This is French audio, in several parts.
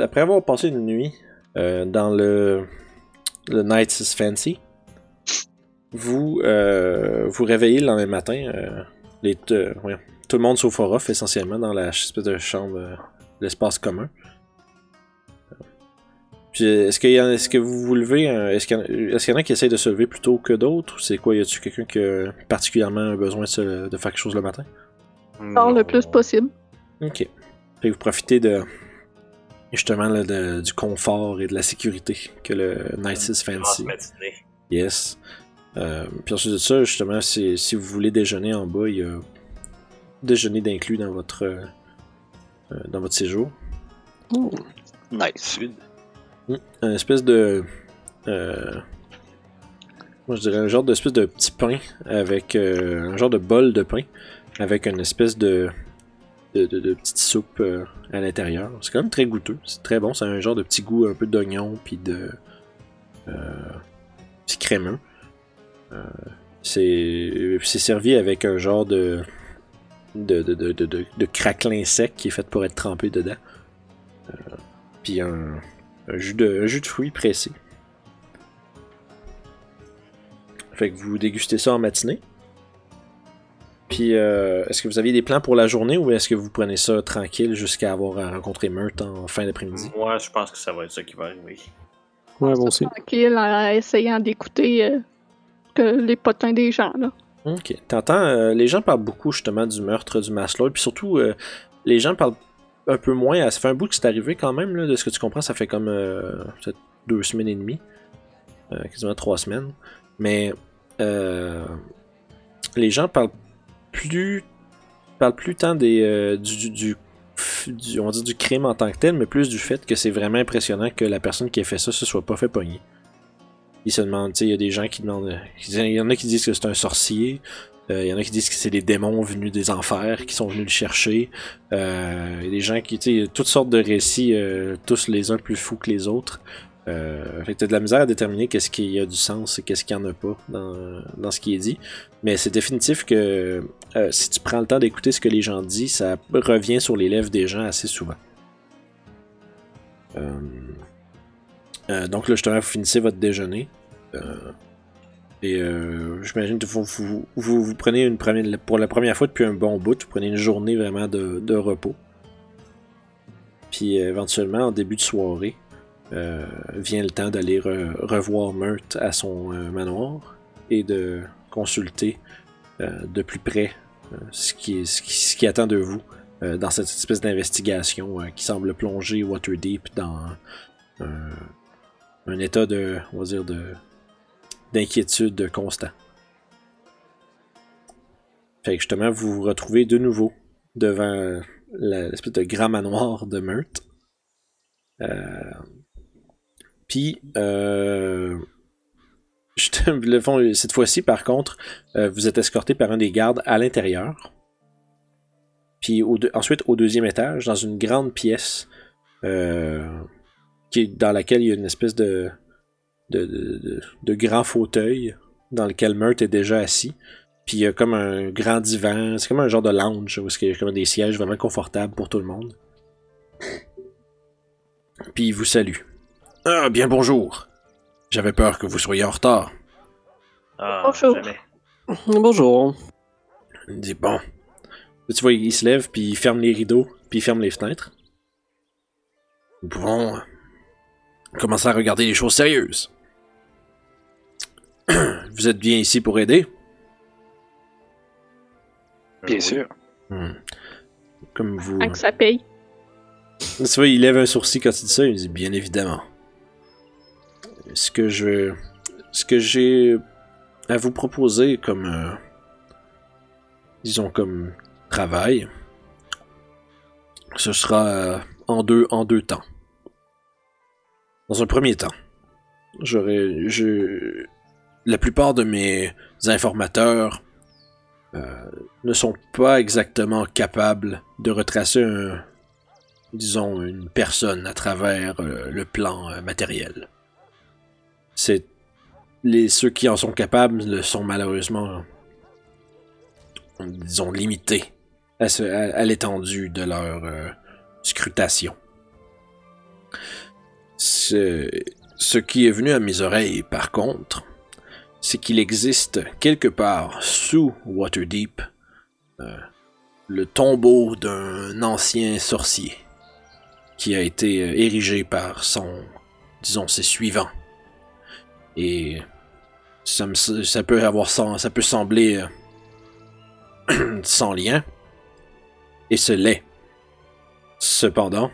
Après avoir passé une nuit euh, dans le, le Night is Fancy, vous euh, vous réveillez le lendemain matin. euh, les, euh, tout le monde sauf Orof, essentiellement, dans la espèce de chambre, euh, l'espace commun. Puis, est-ce, qu'il y en- est-ce que vous vous levez Est-ce qu'il y, en a- est-ce qu'il y en a qui essayent de se lever plus tôt que d'autres Ou c'est quoi Y a-tu quelqu'un qui a particulièrement besoin de, se- de faire quelque chose le matin? Faire le plus possible. Ok. Fait que vous profitez de justement là, de- du confort et de la sécurité que le Night is Grosse Fancy. matinée. Yes. Euh, puis ensuite de ça, justement, c'est- si vous voulez déjeuner en bas, il y a déjeuner d'inclus dans votre euh, euh, dans votre séjour. Nice. Un espèce de euh, moi je dirais un genre d'espèce de petit pain avec euh, un genre de bol de pain avec une espèce de de, petite soupe euh, à l'intérieur. C'est quand même très goûteux, c'est très bon, ça a un genre de petit goût un peu d'oignon puis de euh, crémeux. Euh, c'est servi avec un genre de de, craquelin sec qui est fait pour être trempé dedans. Euh, puis un, un jus de, un jus de fruits pressé. Fait que vous dégustez ça en matinée. Puis, euh, est-ce que vous aviez des plans pour la journée ou est-ce que vous prenez ça tranquille jusqu'à avoir rencontré Meurthe en fin d'après-midi? Moi, je pense que ça va être ça qui va arriver. Ouais, bon aussi. Tranquille, en essayant d'écouter euh, que les potins des gens, là. Ok. T'entends, euh, les gens parlent beaucoup justement du meurtre du Maslord, puis surtout, euh, les gens parlent un peu moins. Ça fait un bout que c'est arrivé quand même, là, de ce que tu comprends, ça fait comme euh, peut-être deux semaines et demie, euh, quasiment trois semaines. Mais euh, les gens parlent plus, parlent plus tant des, euh, du, du, on dire du crime en tant que tel, mais plus du fait que c'est vraiment impressionnant que la personne qui a fait ça se soit pas fait pogner. Ils se demandent, tu sais, il y a des gens qui demandent. Il y en a qui disent que c'est un sorcier. euh, Il y en a qui disent que c'est des démons venus des enfers qui sont venus le chercher. Euh, Il y a des gens qui, tu sais, toutes sortes de récits, tous les uns plus fous que les autres. Euh, fait que t'as de la misère à déterminer qu'est-ce qui a du sens et qu'est-ce qu'il y en a pas dans, dans ce qui est dit. Mais c'est définitif que euh, si tu prends le temps d'écouter ce que les gens disent, ça revient sur les lèvres des gens assez souvent. Euh, euh, donc là, justement, vous finissez votre déjeuner. Euh, et j'imagine que vous, vous, vous, prenez une première, pour la première fois depuis un bon bout, vous prenez une journée vraiment de, de repos. Puis éventuellement, en début de soirée, vient le temps d'aller re- revoir Meurthe à son euh, manoir et de consulter euh, de plus près euh, ce, qui, ce, qui, attend de vous euh, dans cette espèce d'investigation euh, qui semble plonger Waterdeep dans un, état de, on va dire, de d'inquiétude constant. Fait que justement, vous vous retrouvez de nouveau devant l'espèce de grand manoir de Meurthe. Euh, Puis, euh, le fond, cette fois-ci, par contre, euh, vous êtes escorté par un des gardes à l'intérieur. Puis ensuite, au deuxième étage, dans une grande pièce euh, dans laquelle il y a une espèce de, de, de, grand fauteuil dans lequel Meurthe est déjà assis. Puis il y a comme un grand divan, c'est comme un genre de lounge où il y a comme des sièges vraiment confortables pour tout le monde. Puis il vous salue. Ah, bien bonjour. J'avais peur que vous soyez en retard. Ah, Bonjour. jamais. Bonjour. Il dit bon. Tu vois, il se lève, puis il ferme les rideaux, puis il ferme les fenêtres? Nous pouvons euh, commencer à regarder les choses sérieuses. Vous êtes bien ici pour aider? Bien Oui. sûr. Hmm. Comme vous. Tant que ça paye. Tu vois, il lève un sourcil quand il dit ça, il dit bien évidemment. Ce que j'ai à vous proposer comme. euh, disons comme travail, ce sera euh, en, deux, temps. Dans un premier temps, j'aurais. Je, la plupart de mes informateurs euh, ne sont pas exactement capables de retracer un, disons, une personne à travers le plan matériel. C'est les ceux qui en sont capables le sont malheureusement, disons, limités à, à- à l'étendue de leur euh, scrutation. Ce, ce qui est venu à mes oreilles, par contre, c'est qu'il existe quelque part sous Waterdeep euh, le tombeau d'un ancien sorcier qui a été euh, érigé par son, disons, ses suivants. Et ça, peut avoir ça peut sembler euh, sans lien, et ce l'est. Cependant,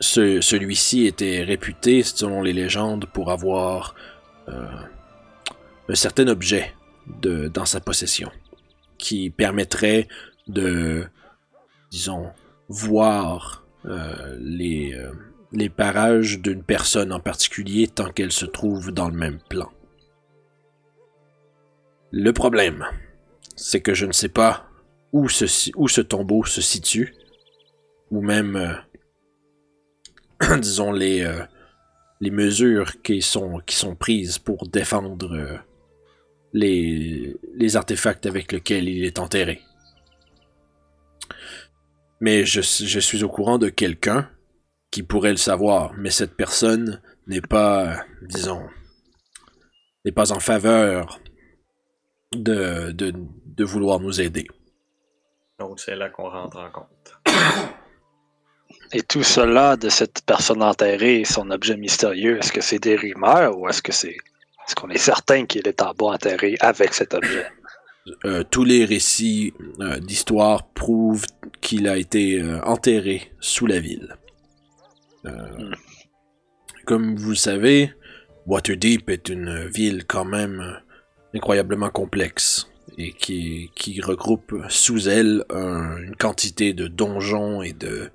ce- celui-ci était réputé, selon les légendes, pour avoir euh, un certain objet dans sa possession qui permettrait de, disons, voir euh, les, les parages d'une personne en particulier tant qu'elle se trouve dans le même plan. Le problème, c'est que je ne sais pas où ce, tombeau se situe, ou même, euh, disons, les, euh, mesures qui sont, prises pour défendre euh, les, artefacts avec lesquels il est enterré. Mais je suis au courant de quelqu'un qui pourrait le savoir, mais cette personne n'est pas, disons, n'est pas en faveur de, de, de vouloir nous aider. Donc c'est là qu'on rentre en compte. Et tout cela de cette personne enterrée et son objet mystérieux, est-ce que c'est des rumeurs ou est-ce que c'est. Est-ce qu'on est certain qu'il est en bas enterré avec cet objet? Euh, tous les récits euh, d'histoire prouvent qu'il a été euh, enterré sous la ville. Euh, Comme vous le savez, Waterdeep est une ville quand même incroyablement complexe et qui, qui regroupe sous elle un- une quantité de donjons et de,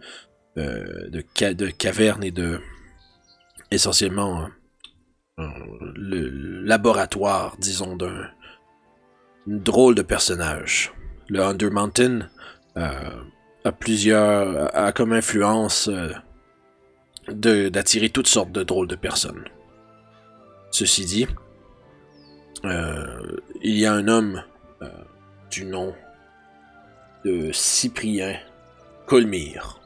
euh, de, ca- de cavernes et de essentiellement euh, le laboratoire, disons, d'un drôle de personnage. Le Under Mountain euh, a plusieurs. a comme influence d'attirer toutes sortes de drôles de personnes. Ceci dit, euh, il y a un homme euh, du nom de Cyprien Colmire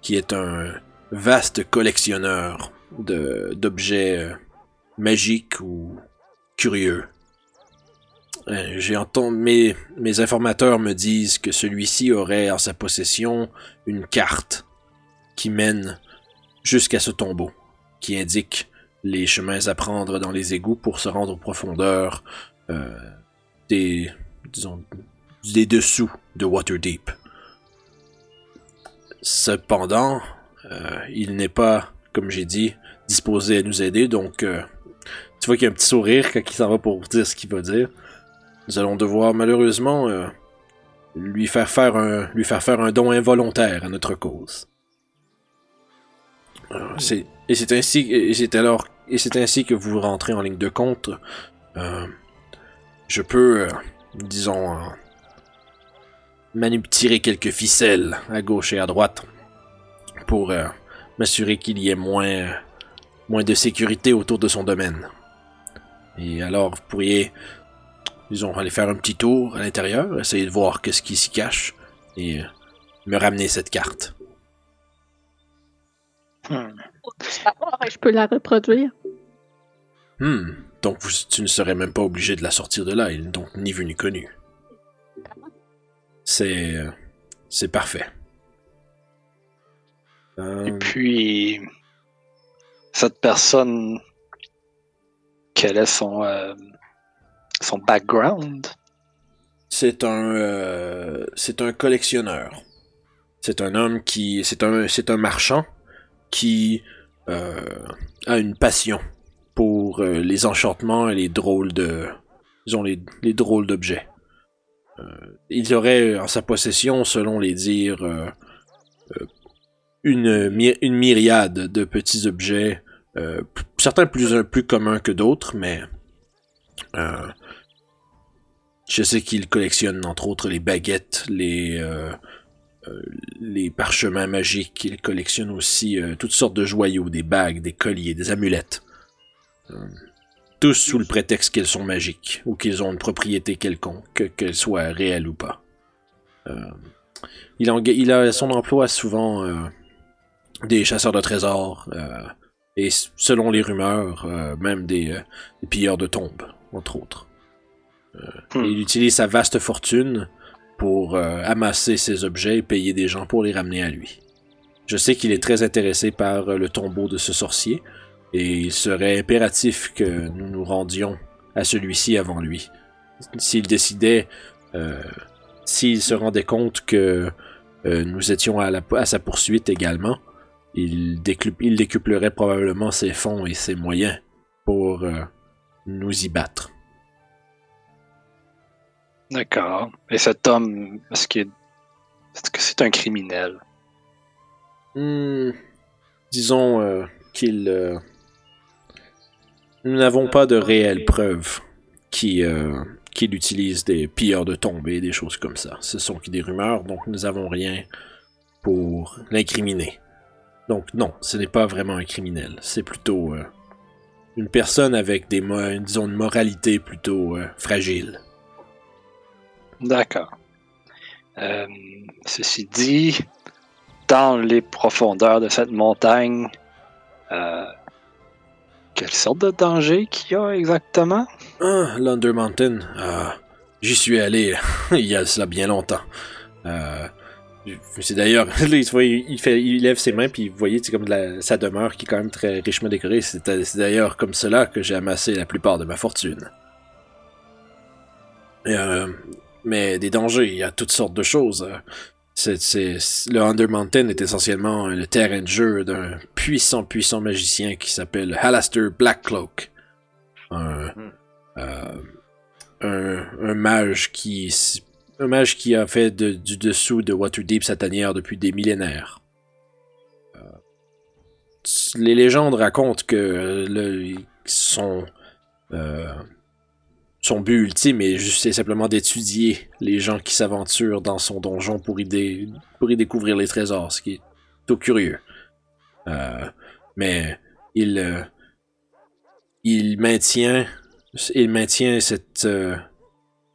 qui est un vaste collectionneur d'objets euh, magiques ou curieux. J'ai entendu mes, mes informateurs me disent que celui-ci aurait en sa possession une carte qui mène jusqu'à ce tombeau, qui indique les chemins à prendre dans les égouts pour se rendre aux profondeurs euh, des, disons, des dessous de Waterdeep. Cependant, euh, il n'est pas, comme j'ai dit, disposé à nous aider, donc euh, tu vois qu'il y a un petit sourire quand il s'en va pour dire ce qu'il va dire. Nous allons devoir malheureusement lui faire faire un lui faire faire un don involontaire à notre cause. Euh, et c'est ainsi que vous rentrez en ligne de compte. Euh, je peux, euh, disons, euh, manipuler quelques ficelles à gauche et à droite pour m'assurer qu'il y ait moins moins de sécurité autour de son domaine. Et alors vous pourriez disons, aller faire un petit tour à l'intérieur, essayer de voir qu'est-ce qui s'y cache et me ramener cette carte. Hmm. Et je peux la reproduire. Hmm. Donc vous, tu ne serais même pas obligé de la sortir de là, il n'est donc ni vu ni connu. C'est euh, c'est parfait. Euh, Et puis, cette personne, quel est son, euh, son background? C'est un euh, c'est un collectionneur. C'est un homme qui c'est un c'est un marchand qui euh, a une passion pour euh, les enchantements et les drôles de disons les, les drôles d'objets. Euh, il aurait en sa possession, selon les dires, une, une myriade de petits objets, certains plus, plus communs que d'autres, mais je sais qu'il collectionne entre autres les baguettes, les, les parchemins magiques. Il collectionne aussi euh, toutes sortes de joyaux, des bagues, des colliers, des amulettes. Euh, tous sous le prétexte qu'elles sont magiques ou qu'ils ont une propriété quelconque, qu'elles soient réelles ou pas. Euh, il, en- il a son emploi souvent euh, des chasseurs de trésors, euh, et selon les rumeurs, euh, même des, euh, des pilleurs de tombes, entre autres. Euh, Hmm. Il utilise sa vaste fortune pour euh, amasser ces objets et payer des gens pour les ramener à lui. Je sais qu'il est très intéressé par euh, le tombeau de ce sorcier, et il serait impératif que nous nous rendions à celui-ci avant lui. S'il décidait, euh, s'il se rendait compte que nous étions à, sa poursuite également, il, décuplerait probablement ses fonds et ses moyens pour nous y battre. D'accord. Et cet homme, est-ce que c'est un criminel? Hmm, disons euh, qu'il... euh, nous n'avons pas de réelles preuves qui, euh, qu'il utilise des pilleurs de tombes et des choses comme ça. Ce sont que des rumeurs, donc nous n'avons rien pour l'incriminer. Donc non, ce n'est pas vraiment un criminel. C'est plutôt une personne avec des, disons, une moralité plutôt fragile. D'accord. Euh, ceci dit, dans les profondeurs de cette montagne, euh, quelle sorte de danger qu'il y a exactement? Ah, l'Under Mountain. Ah, J'y suis allé il y a cela bien longtemps. Euh, c'est d'ailleurs, il, fait, il lève ses mains, puis vous voyez, c'est comme sa demeure qui est quand même très richement décorée. C'est d'ailleurs comme cela que j'ai amassé la plupart de ma fortune. Et, mais des dangers, il y a toutes sortes de choses. Euh, C'est, c'est- le Under Mountain est essentiellement le terrain de jeu d'un puissant, puissant magicien qui s'appelle Halaster Blackcloak. Un, euh, un, un mage qui un mage qui a fait de- du dessous de Waterdeep sa tanière depuis des millénaires. Euh, les légendes racontent que le, son euh, son but ultime est juste simplement d'étudier les gens qui s'aventurent dans son donjon pour y, dé- pour y découvrir les trésors, ce qui est tout curieux. Euh, mais il euh, il maintient il maintient cette euh,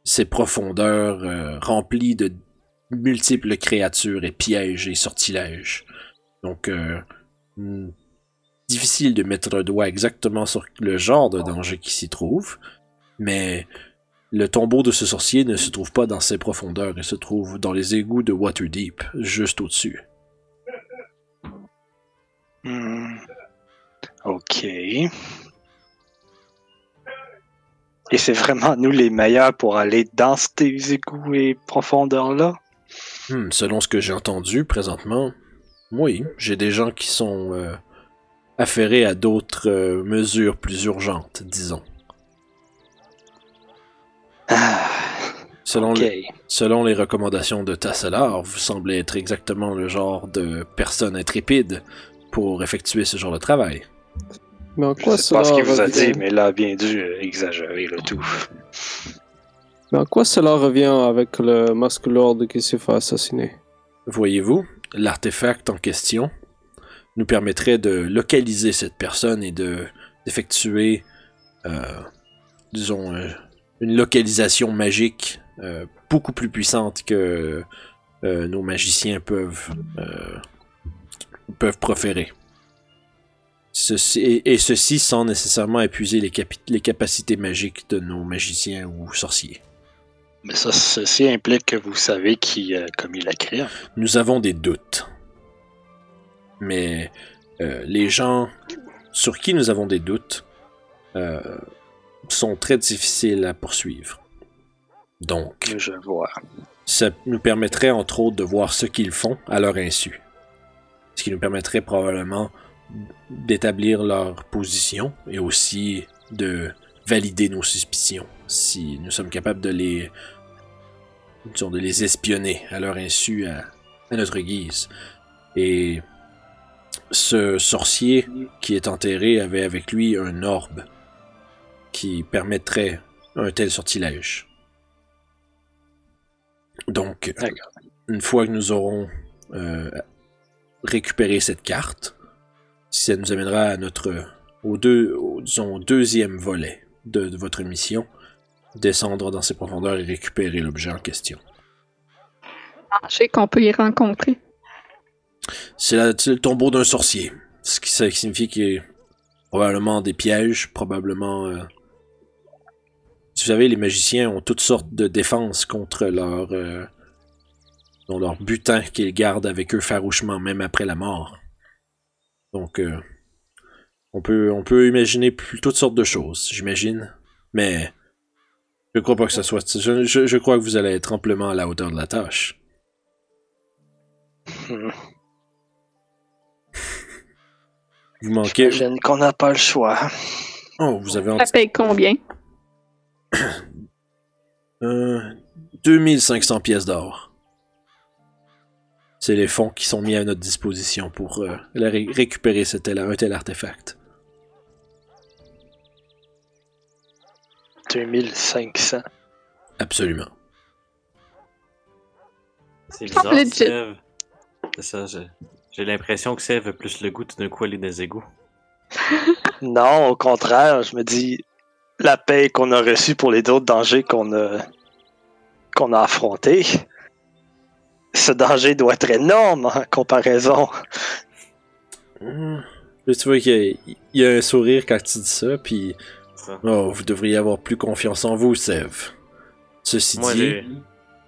ces profondeurs remplies de multiples créatures et pièges et sortilèges. Donc hmm, difficile de mettre le doigt exactement sur le genre de danger qui s'y trouve, mais le tombeau de ce sorcier ne se trouve pas dans ces profondeurs, il se trouve dans les égouts de Waterdeep, juste au-dessus. Hmm. Ok. Et c'est vraiment nous les meilleurs pour aller dans ces égouts et profondeurs-là? Hmm, selon ce que j'ai entendu présentement, oui, j'ai des gens qui sont euh, affairés à d'autres euh, mesures plus urgentes, disons. Ah, Selon, ok. le- selon les recommandations de Tasselar, vous semblez être exactement le genre de personne intrépide pour effectuer ce genre de travail. Mais en Je quoi sais pas cela ce qu'il vous a revient- dit, mais il a bien dû exagérer le tout. Mais en quoi cela revient avec le masque lord qui s'est fait assassiner? Voyez-vous, l'artefact en question nous permettrait de localiser cette personne et de d'effectuer, euh, disons, euh, une localisation magique euh, beaucoup plus puissante que euh, nos magiciens peuvent euh, peuvent proférer. Ceci, et, et ceci sans nécessairement épuiser les, capacités magiques de nos magiciens ou sorciers. Mais ça, ceci implique que vous savez qui a commis la crime. Nous avons des doutes. Mais euh, les gens sur qui nous avons des doutes euh, sont très difficiles à poursuivre. Donc, Je vois. ça nous permettrait entre autres de voir ce qu'ils font à leur insu. Ce qui nous permettrait probablement d'établir leur position et aussi de valider nos suspicions si nous sommes capables de les disons, de les espionner à leur insu à, à notre guise. Et ce sorcier qui est enterré avait avec lui un orbe qui permettrait un tel sortilège. Donc, une fois que nous aurons euh, récupéré cette carte, ça nous amènera à notre au, deux, au, disons, deuxième volet de, de votre mission, descendre dans ces profondeurs et récupérer l'objet en question. Je sais qu'on peut y rencontrer. C'est le tombeau d'un sorcier. Ce qui ça signifie qu'il y a probablement des pièges, probablement. euh, Vous savez, les magiciens ont toutes sortes de défenses contre leur. euh, leur butin qu'ils gardent avec eux farouchement, même après la mort. Donc, euh, on, peut, on peut imaginer plus, toutes sortes de choses, j'imagine. Mais. Je crois pas que ça soit. Je, je- je crois que vous allez être amplement à la hauteur de la tâche. Hmm. Vous manquez. J'imagine qu'on n'a pas le choix. Oh, vous avez Ça paye combien? Euh, 2500 pièces d'or. C'est les fonds qui sont mis à notre disposition pour euh, la ré- récupérer ce tel, un tel artefact. 2500. Absolument. C'est bizarre, legit. Sève. C'est ça, j'ai- l'impression que Sève a plus le goût tout d'un coup aller dans les égouts. Non, au contraire, je me dis, la paix qu'on a reçue pour les autres dangers qu'on a, qu'on a affrontés, ce danger doit être énorme en comparaison. Là, tu vois qu'il y, a- il y a un sourire quand tu dis ça, puis oh, vous devriez avoir plus confiance en vous, Sève. Ceci Moi, dit, j'ai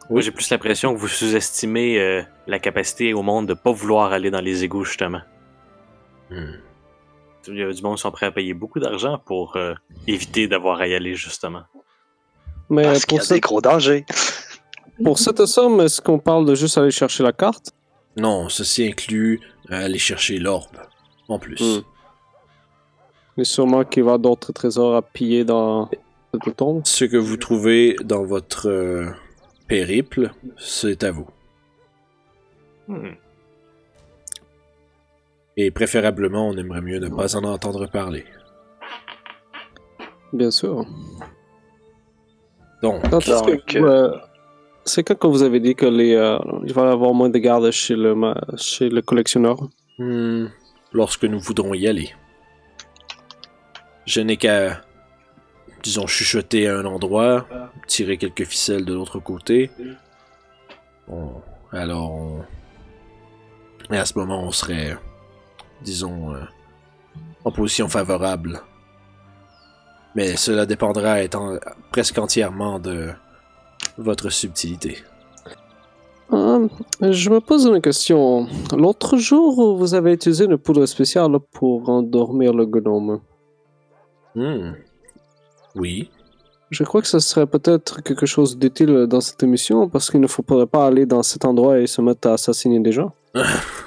moi, j'ai plus l'impression que vous sous-estimez euh, la capacité au monde de pas vouloir aller dans les égouts, justement. hum, Il y a du monde qui sont prêts à payer beaucoup d'argent pour euh, éviter d'avoir à y aller, justement. Mais Parce qu'il y pour, a des cette, gros dangers. pour cette somme, est-ce qu'on parle de juste aller chercher la carte? Non, ceci inclut euh, aller chercher l'orbe, en plus. Hmm. Mais sûrement qu'il va d'autres trésors à piller dans cette tombe. Ce que vous trouvez dans votre euh, périple, c'est à vous. Hmm. Et préférablement, on aimerait mieux ne pas en entendre parler. Bien sûr. Donc, euh, c'est quand que vous avez dit que les, euh, il va y avoir moins de gardes chez le, ma- chez le collectionneur? Hmm, lorsque nous voudrons y aller, je n'ai qu'à, disons, chuchoter à un endroit, tirer quelques ficelles de l'autre côté. On- alors, on- et à ce moment, on serait, disons, euh, en position favorable. Mais cela dépendra étant presque entièrement de votre subtilité. Euh, Je me pose une question. L'autre jour, vous avez utilisé une poudre spéciale pour endormir le gnome. Hmm. Oui. Je crois que ce serait peut-être quelque chose d'utile dans cette émission parce qu'il ne faudrait pas aller dans cet endroit et se mettre à assassiner des gens.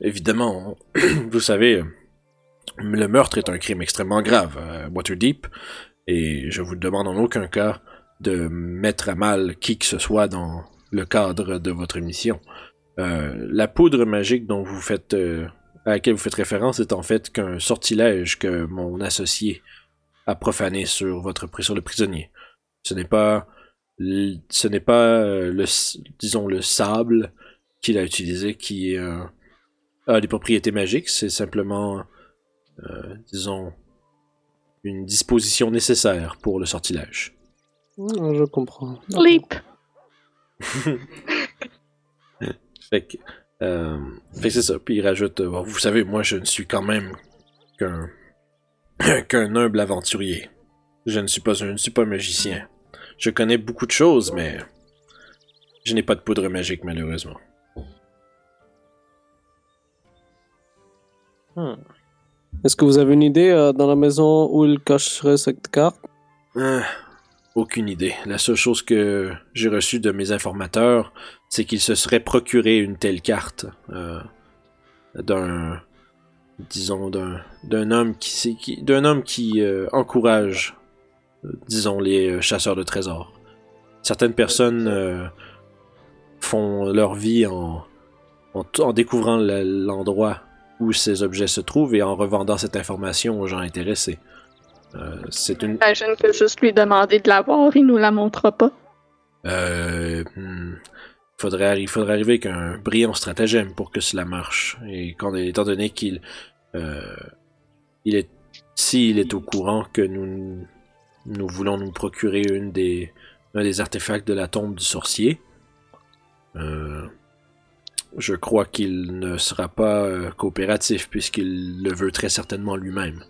Évidemment, vous savez, le meurtre est un crime extrêmement grave à Waterdeep, et je vous demande en aucun cas de mettre à mal qui que ce soit dans le cadre de votre mission. Euh, la poudre magique dont vous faites, euh, à laquelle vous faites référence est en fait qu'un sortilège que mon associé a profané sur votre sur le prisonnier. Ce n'est pas, ce n'est pas euh, le, disons le sable qu'il a utilisé qui est un a des propriétés magiques, c'est simplement, euh, disons, une disposition nécessaire pour le sortilège. Ah, je comprends. Sleep. Fait que, euh, fait que c'est ça. Puis il rajoute, euh, vous savez, moi je ne suis quand même qu'un qu'un humble aventurier. Je ne suis pas un, je ne suis pas un magicien. Je connais beaucoup de choses, mais je n'ai pas de poudre magique malheureusement. Hmm. Est-ce que vous avez une idée euh, dans la maison où il cacherait cette carte? Ah, aucune idée. La seule chose que j'ai reçue de mes informateurs, c'est qu'il se serait procuré une telle carte euh, d'un, disons, d'un, d'un homme qui, qui- d'un homme qui euh, encourage, euh, disons, les euh, chasseurs de trésors. Certaines personnes euh, font leur vie en, en, découvrant le- l'endroit où ces objets se trouvent et en revendant cette information aux gens intéressés. Euh, c'est une, J'imagine que juste lui demander de l'avoir, il nous la montrera pas. Euh, hmm, faudrait, il faudrait arriver avec un brillant stratagème pour que cela marche. Et quand, étant donné qu'il euh, il est, s'il est au courant que nous, nous voulons nous procurer une des, un des artefacts de la tombe du sorcier, euh, je crois qu'il ne sera pas euh, coopératif puisqu'il le veut très certainement lui-même.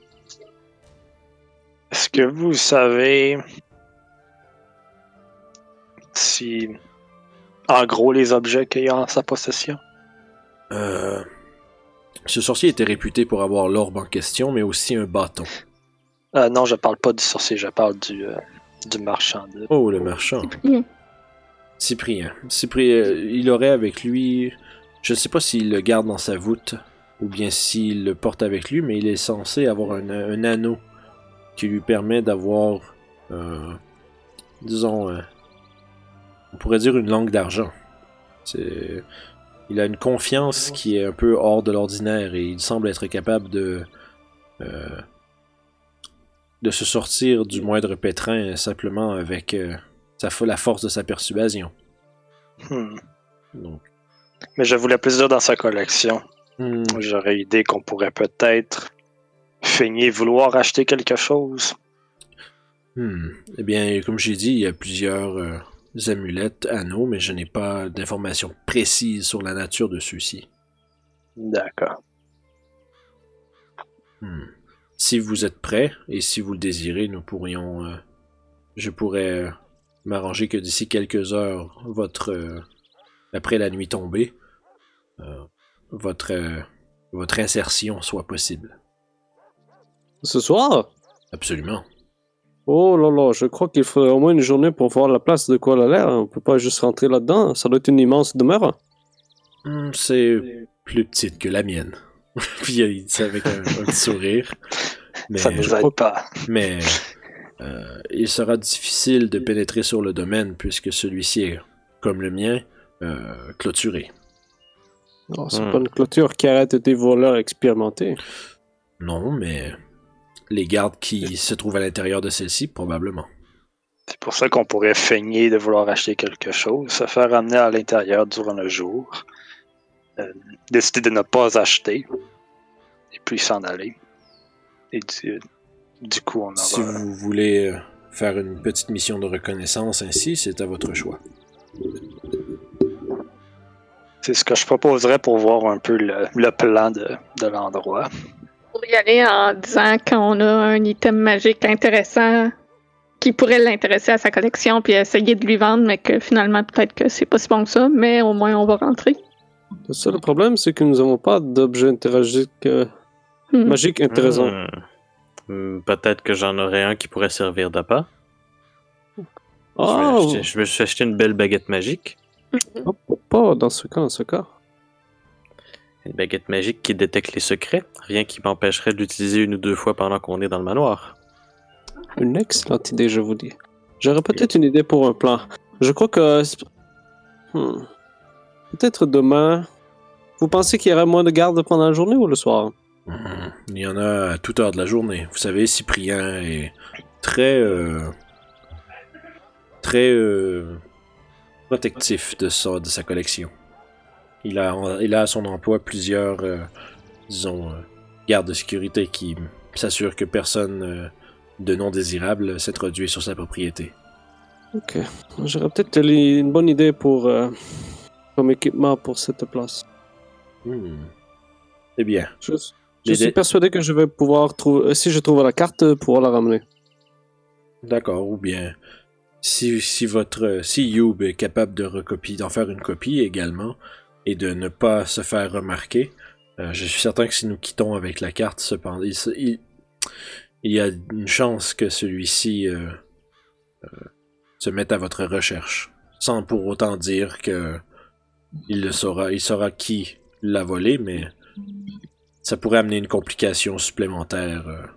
Est-ce que vous savez si, en gros, les objets qu'il a en sa possession? Euh, ce sorcier était réputé pour avoir l'orbe en question, mais aussi un bâton. Euh, non, je parle pas du sorcier, je parle du, euh, du marchand. de- Oh, le marchand. Cyprien. Cyprien. Cyprien, euh, il aurait avec lui. Je ne sais pas s'il le garde dans sa voûte ou bien s'il le porte avec lui, mais il est censé avoir un, un anneau qui lui permet d'avoir, euh, disons, euh, on pourrait dire une langue d'argent. C'est, il a une confiance qui est un peu hors de l'ordinaire et il semble être capable de, euh, de se sortir du moindre pétrin simplement avec sa, la force de sa persuasion. Hmm. Donc, Mais je voulais plus dire dans sa collection. hmm, J'aurais idée qu'on pourrait peut-être feigner vouloir acheter quelque chose. hmm. Eh bien, comme j'ai dit, il y a plusieurs euh, amulettes, anneaux, mais je n'ai pas d'informations précises sur la nature de ceux-ci. D'accord. Hmm. Si vous êtes prêt et si vous le désirez, nous pourrions. euh, je pourrais euh, m'arranger que d'ici quelques heures, votre. Après la nuit tombée, euh, votre. euh, votre insertion soit possible. Ce soir? Absolument. Oh là là, je crois qu'il faudrait au moins une journée pour voir la place de quoi elle a l'air. On peut pas juste rentrer là-dedans. Ça doit être une immense demeure. Hmm, C'est plus petite que la mienne. Puis il dit ça avec un, un petit sourire. Mais, Ça nous aide pas. mais euh, il sera difficile de pénétrer sur le domaine puisque celui-ci est, comme le mien, euh, clôturé. Oh, c'est Hmm. pas une clôture qui arrête des voleurs expérimentés. Non, mais les gardes qui se trouvent à l'intérieur de celle-ci, probablement. C'est pour ça qu'on pourrait feigner de vouloir acheter quelque chose, se faire amener à l'intérieur durant le jour, euh, décider de ne pas acheter, et puis s'en aller. Et du, du coup, on Si aura... vous voulez euh, faire une petite mission de reconnaissance ainsi, c'est à votre choix. C'est ce que je proposerais pour voir un peu le, le plan de, de l'endroit. Pour y aller en disant qu'on a un item magique intéressant qui pourrait l'intéresser à sa collection, puis essayer de lui vendre, mais que finalement, peut-être que c'est pas si bon que ça, mais au moins on va rentrer. Le seul problème, c'est que nous n'avons pas d'objet interagique, euh, Hmm. magique intéressant. Hmm. Hmm, Peut-être que j'en aurais un qui pourrait servir d'appât. Ah, je, vais acheter- je me suis acheté une belle baguette magique. Hop, pas dans ce cas, dans ce cas. Une baguette magique qui détecte les secrets. Rien qui m'empêcherait de l'utiliser une ou deux fois pendant qu'on est dans le manoir. Une excellente idée, je vous dis. J'aurais peut-être une idée pour un plan. Je crois que... Hmm. Peut-être demain... Vous pensez qu'il y aurait moins de gardes pendant la journée ou le soir? Mhm. Il y en a à toute heure de la journée. Vous savez, Cyprien est très. euh, très. euh, protectif de sa, de sa collection. Il a, il a à son emploi plusieurs. euh, disons. euh, gardes de sécurité qui s'assurent que personne euh, de non désirable s'introduit sur sa propriété. Ok. J'aurais peut-être une bonne idée pour... comme équipement pour cette place. Hmm. Eh bien, Je, je suis dé- persuadé que je vais pouvoir trouver... Si je trouve la carte, pouvoir la ramener. D'accord, ou bien si, si votre si Youb est capable de recopier, d'en faire une copie également et de ne pas se faire remarquer, euh, je suis certain que si nous quittons avec la carte, cependant, il, y a une chance que celui-ci euh, euh, se mette à votre recherche, sans pour autant dire que il le saura, il saura qui l'a volé, mais ça pourrait amener une complication supplémentaire.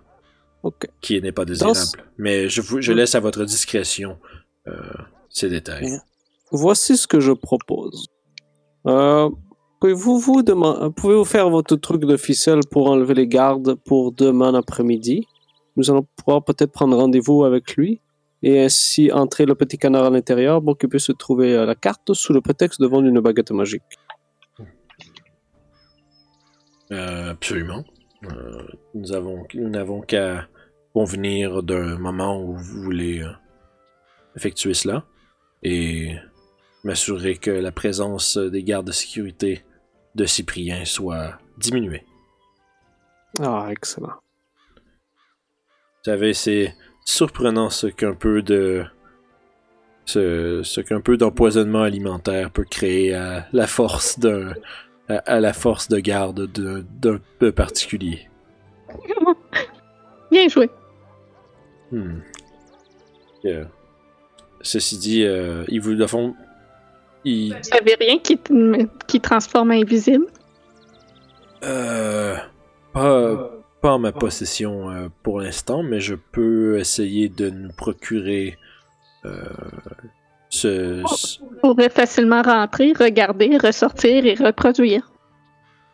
Qui n'est pas Dans désirable. ce- Mais je, vous, je laisse à votre discrétion euh, ces détails. Voici ce que je propose. Euh, Pouvez-vous vous dema- pouvez-vous faire votre truc de ficelle pour enlever les gardes pour demain après-midi? Nous allons pouvoir peut-être prendre rendez-vous avec lui et ainsi entrer le petit canard à l'intérieur pour qu'il puisse trouver euh, la carte sous le prétexte de vendre une baguette magique. Euh, absolument. Euh, nous avons, nous n'avons qu'à convenir d'un moment où vous voulez euh, effectuer cela et m'assurer que la présence des gardes de sécurité de Cyprien soit diminué. Ah, excellent. Vous savez, c'est surprenant ce qu'un peu de. Ce, ce qu'un peu d'empoisonnement alimentaire peut créer à la force d'un. à, à la force de garde d'un d'un peu particulier. Bien joué. Hmm. Ceci dit, euh, il vous, de fond, il, Vous savez rien qui, qui transforme invisible? euh, pas, pas en ma possession euh, pour l'instant, mais je peux essayer de nous procurer euh, ce- On pourrait facilement rentrer, regarder, ressortir et reproduire.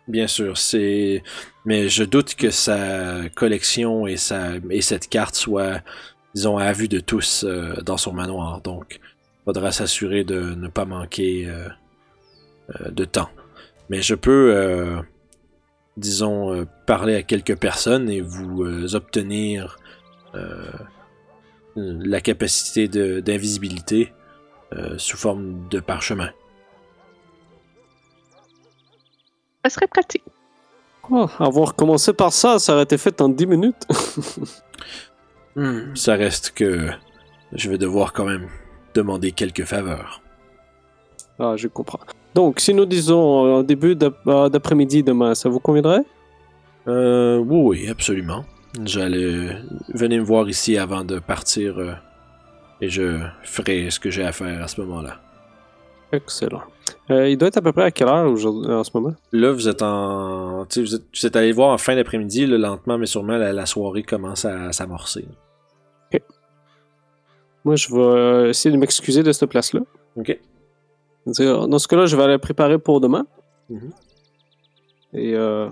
Bien sûr, c'est. Mais je doute que sa collection et, sa... et cette carte soient, disons, à vue de tous euh, dans son manoir. Donc, faudra s'assurer de ne pas manquer euh, euh, de temps. Mais je peux, euh, disons, parler à quelques personnes et vous obtenir la capacité d'invisibilité sous forme de parchemin. Ça serait pratique. Oh, avoir commencé par ça, ça aurait été fait en 10 minutes. Hmm, Ça reste que je vais devoir quand même demander quelques faveurs. ah, je comprends. Donc, si nous disons euh, en début d'ap- euh, d'après-midi demain, ça vous conviendrait? Euh, oui, oui, absolument. J'allais. Venez me voir ici avant de partir euh, et je ferai ce que j'ai à faire à ce moment-là. Excellent. Euh, il doit être à peu près à quelle heure aujourd'hui, en ce moment? Là, vous êtes en. Vous êtes, vous êtes allé voir en fin d'après-midi, lentement, mais sûrement la, la soirée commence à, s'amorcer. Moi, je vais essayer de m'excuser de cette place-là. Ok. Dans ce cas-là, je vais aller préparer pour demain. Mhm. Et euh,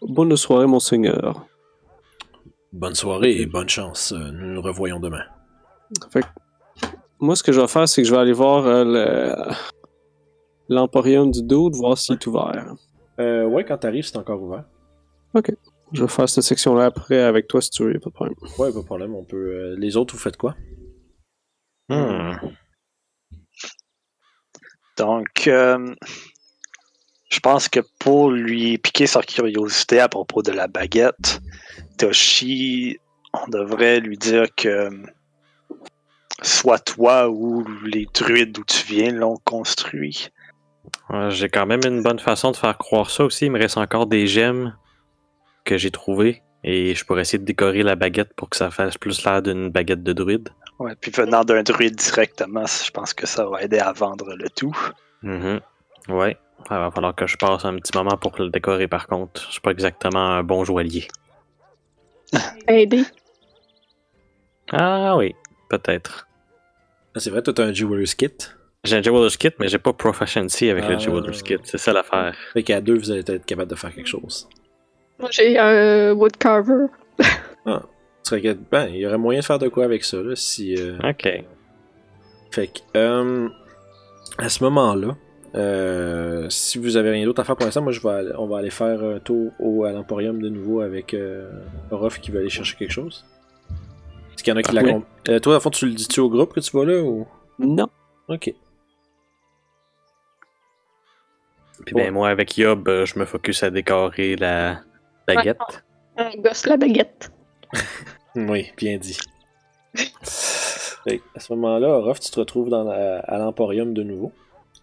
bonne soirée, monseigneur. Bonne soirée et bonne chance. Euh, Nous nous revoyons demain. Moi, ce que je vais faire, c'est que je vais aller voir euh, le- l'Emporium du Dude, voir s'il est ouvert. Euh, ouais, quand t'arrives, c'est encore ouvert. Je vais faire cette section-là après avec toi si tu veux, pas de problème. Ouais, pas de problème. On peut. euh, Les autres, vous faites quoi? Hmm. Donc, euh, je pense que pour lui piquer sa curiosité à propos de la baguette, Toshi, on devrait lui dire que soit toi ou les druides d'où tu viens l'ont construit. Ouais, J'ai quand même une bonne façon de faire croire ça aussi. Il me reste encore des gemmes que j'ai trouvées. Et je pourrais essayer de décorer la baguette pour que ça fasse plus l'air d'une baguette de druide. Ouais, puis venant d'un druide directement, je pense que ça va aider à vendre le tout. Mhm. Ouais. Il va falloir que je passe un petit moment pour le décorer par contre. Je suis pas exactement un bon joaillier. Aider. Ah oui, peut-être. Ah, c'est vrai, toi, t'as un Jeweller's Kit? J'ai un Jeweller's Kit, mais j'ai pas Proficiency avec le Ah. Jeweller's Kit. C'est ça l'affaire. Fait qu'à deux, vous allez être capable de faire quelque chose. Moi, j'ai un woodcarver. Que- Ben, il y aurait moyen de faire de quoi avec ça, là, si. euh, Ok. Fait que, euh, à ce moment-là, euh, si vous avez rien d'autre à faire pour l'instant, moi je vais aller- on va aller faire un tour au, à l'Emporium de nouveau avec euh, Orof qui va aller chercher quelque chose. Est-ce qu'il y en a qui Ah, oui. l'accompagnent Euh, Toi, à fond, tu le dis-tu au groupe que tu vas là ou? Non. Ok. Puis Ouais. ben moi avec Yob, euh, je me focus à décorer la baguette. On gosse la baguette. Oui, bien dit. À ce moment-là, Orof, tu te retrouves dans la- à l'Emporium de nouveau,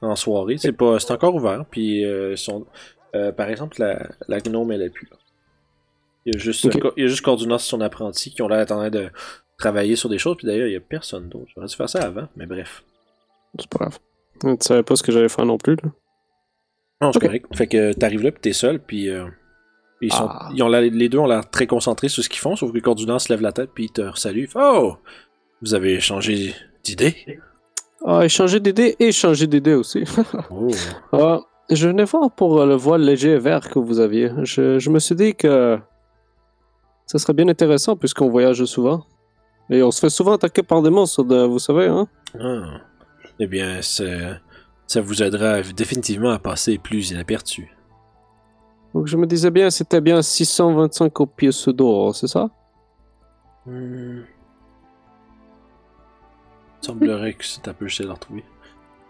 en soirée. C'est pas, c'est encore ouvert, puis euh, son- euh, par exemple, la, la gnome, elle est plus là. Il y a juste, Ok. euh, il y a juste Cordunas et son apprenti qui ont l'air en train de travailler sur des choses, puis d'ailleurs, il y a personne d'autre. J'aurais dû faire ça avant, mais bref. C'est pas grave. Tu savais pas ce que j'allais faire non plus, là. Non, c'est Ok. correct. Fait que t'arrives là, puis t'es seul, puis euh, ils, sont, Ah. ils ont les deux ont l'air très concentrés sur ce qu'ils font, sauf que Cordunas se lève la tête, puis il te salue. Oh! Vous avez changé d'idée? Ah, échanger d'idées et changer d'idées aussi. Oh. Ah, je venais voir pour euh, le voile léger vert que vous aviez. Je, je me suis dit que ça serait bien intéressant puisqu'on voyage souvent. Et on se fait souvent attaquer par des monstres, vous savez, hein? Ah. Eh bien, c'est- ça vous aidera définitivement à passer plus inaperçu. Donc je me disais bien, c'était bien 625 au pièces d'or, c'est ça? Hmm. Il semblerait que c'est un peu de le retrouver.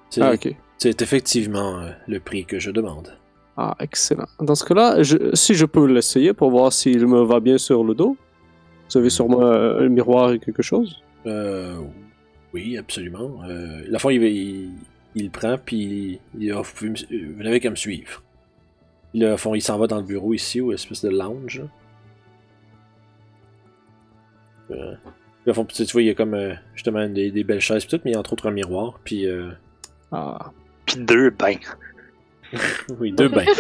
C'est Ah, ok. c'est effectivement euh, le prix que je demande. Ah, excellent. Dans ce cas-là, je- si je peux l'essayer pour voir s'il me va bien sur le dos. Vous avez sûrement euh, un miroir et quelque chose? Euh, oui, absolument. Euh, la fois, il, il, il le prend, puis il Ah, vous, pouvez me- vous n'avez qu'à me suivre. Fond, il s'en va dans le bureau ici, ou espèce de lounge. là. Euh, puis au fond, tu tu vois, il y a comme euh, justement des, des belles chaises, pis tout, mais il y a entre autres un miroir, puis euh, Ah. Puis deux bains. oui, deux bains.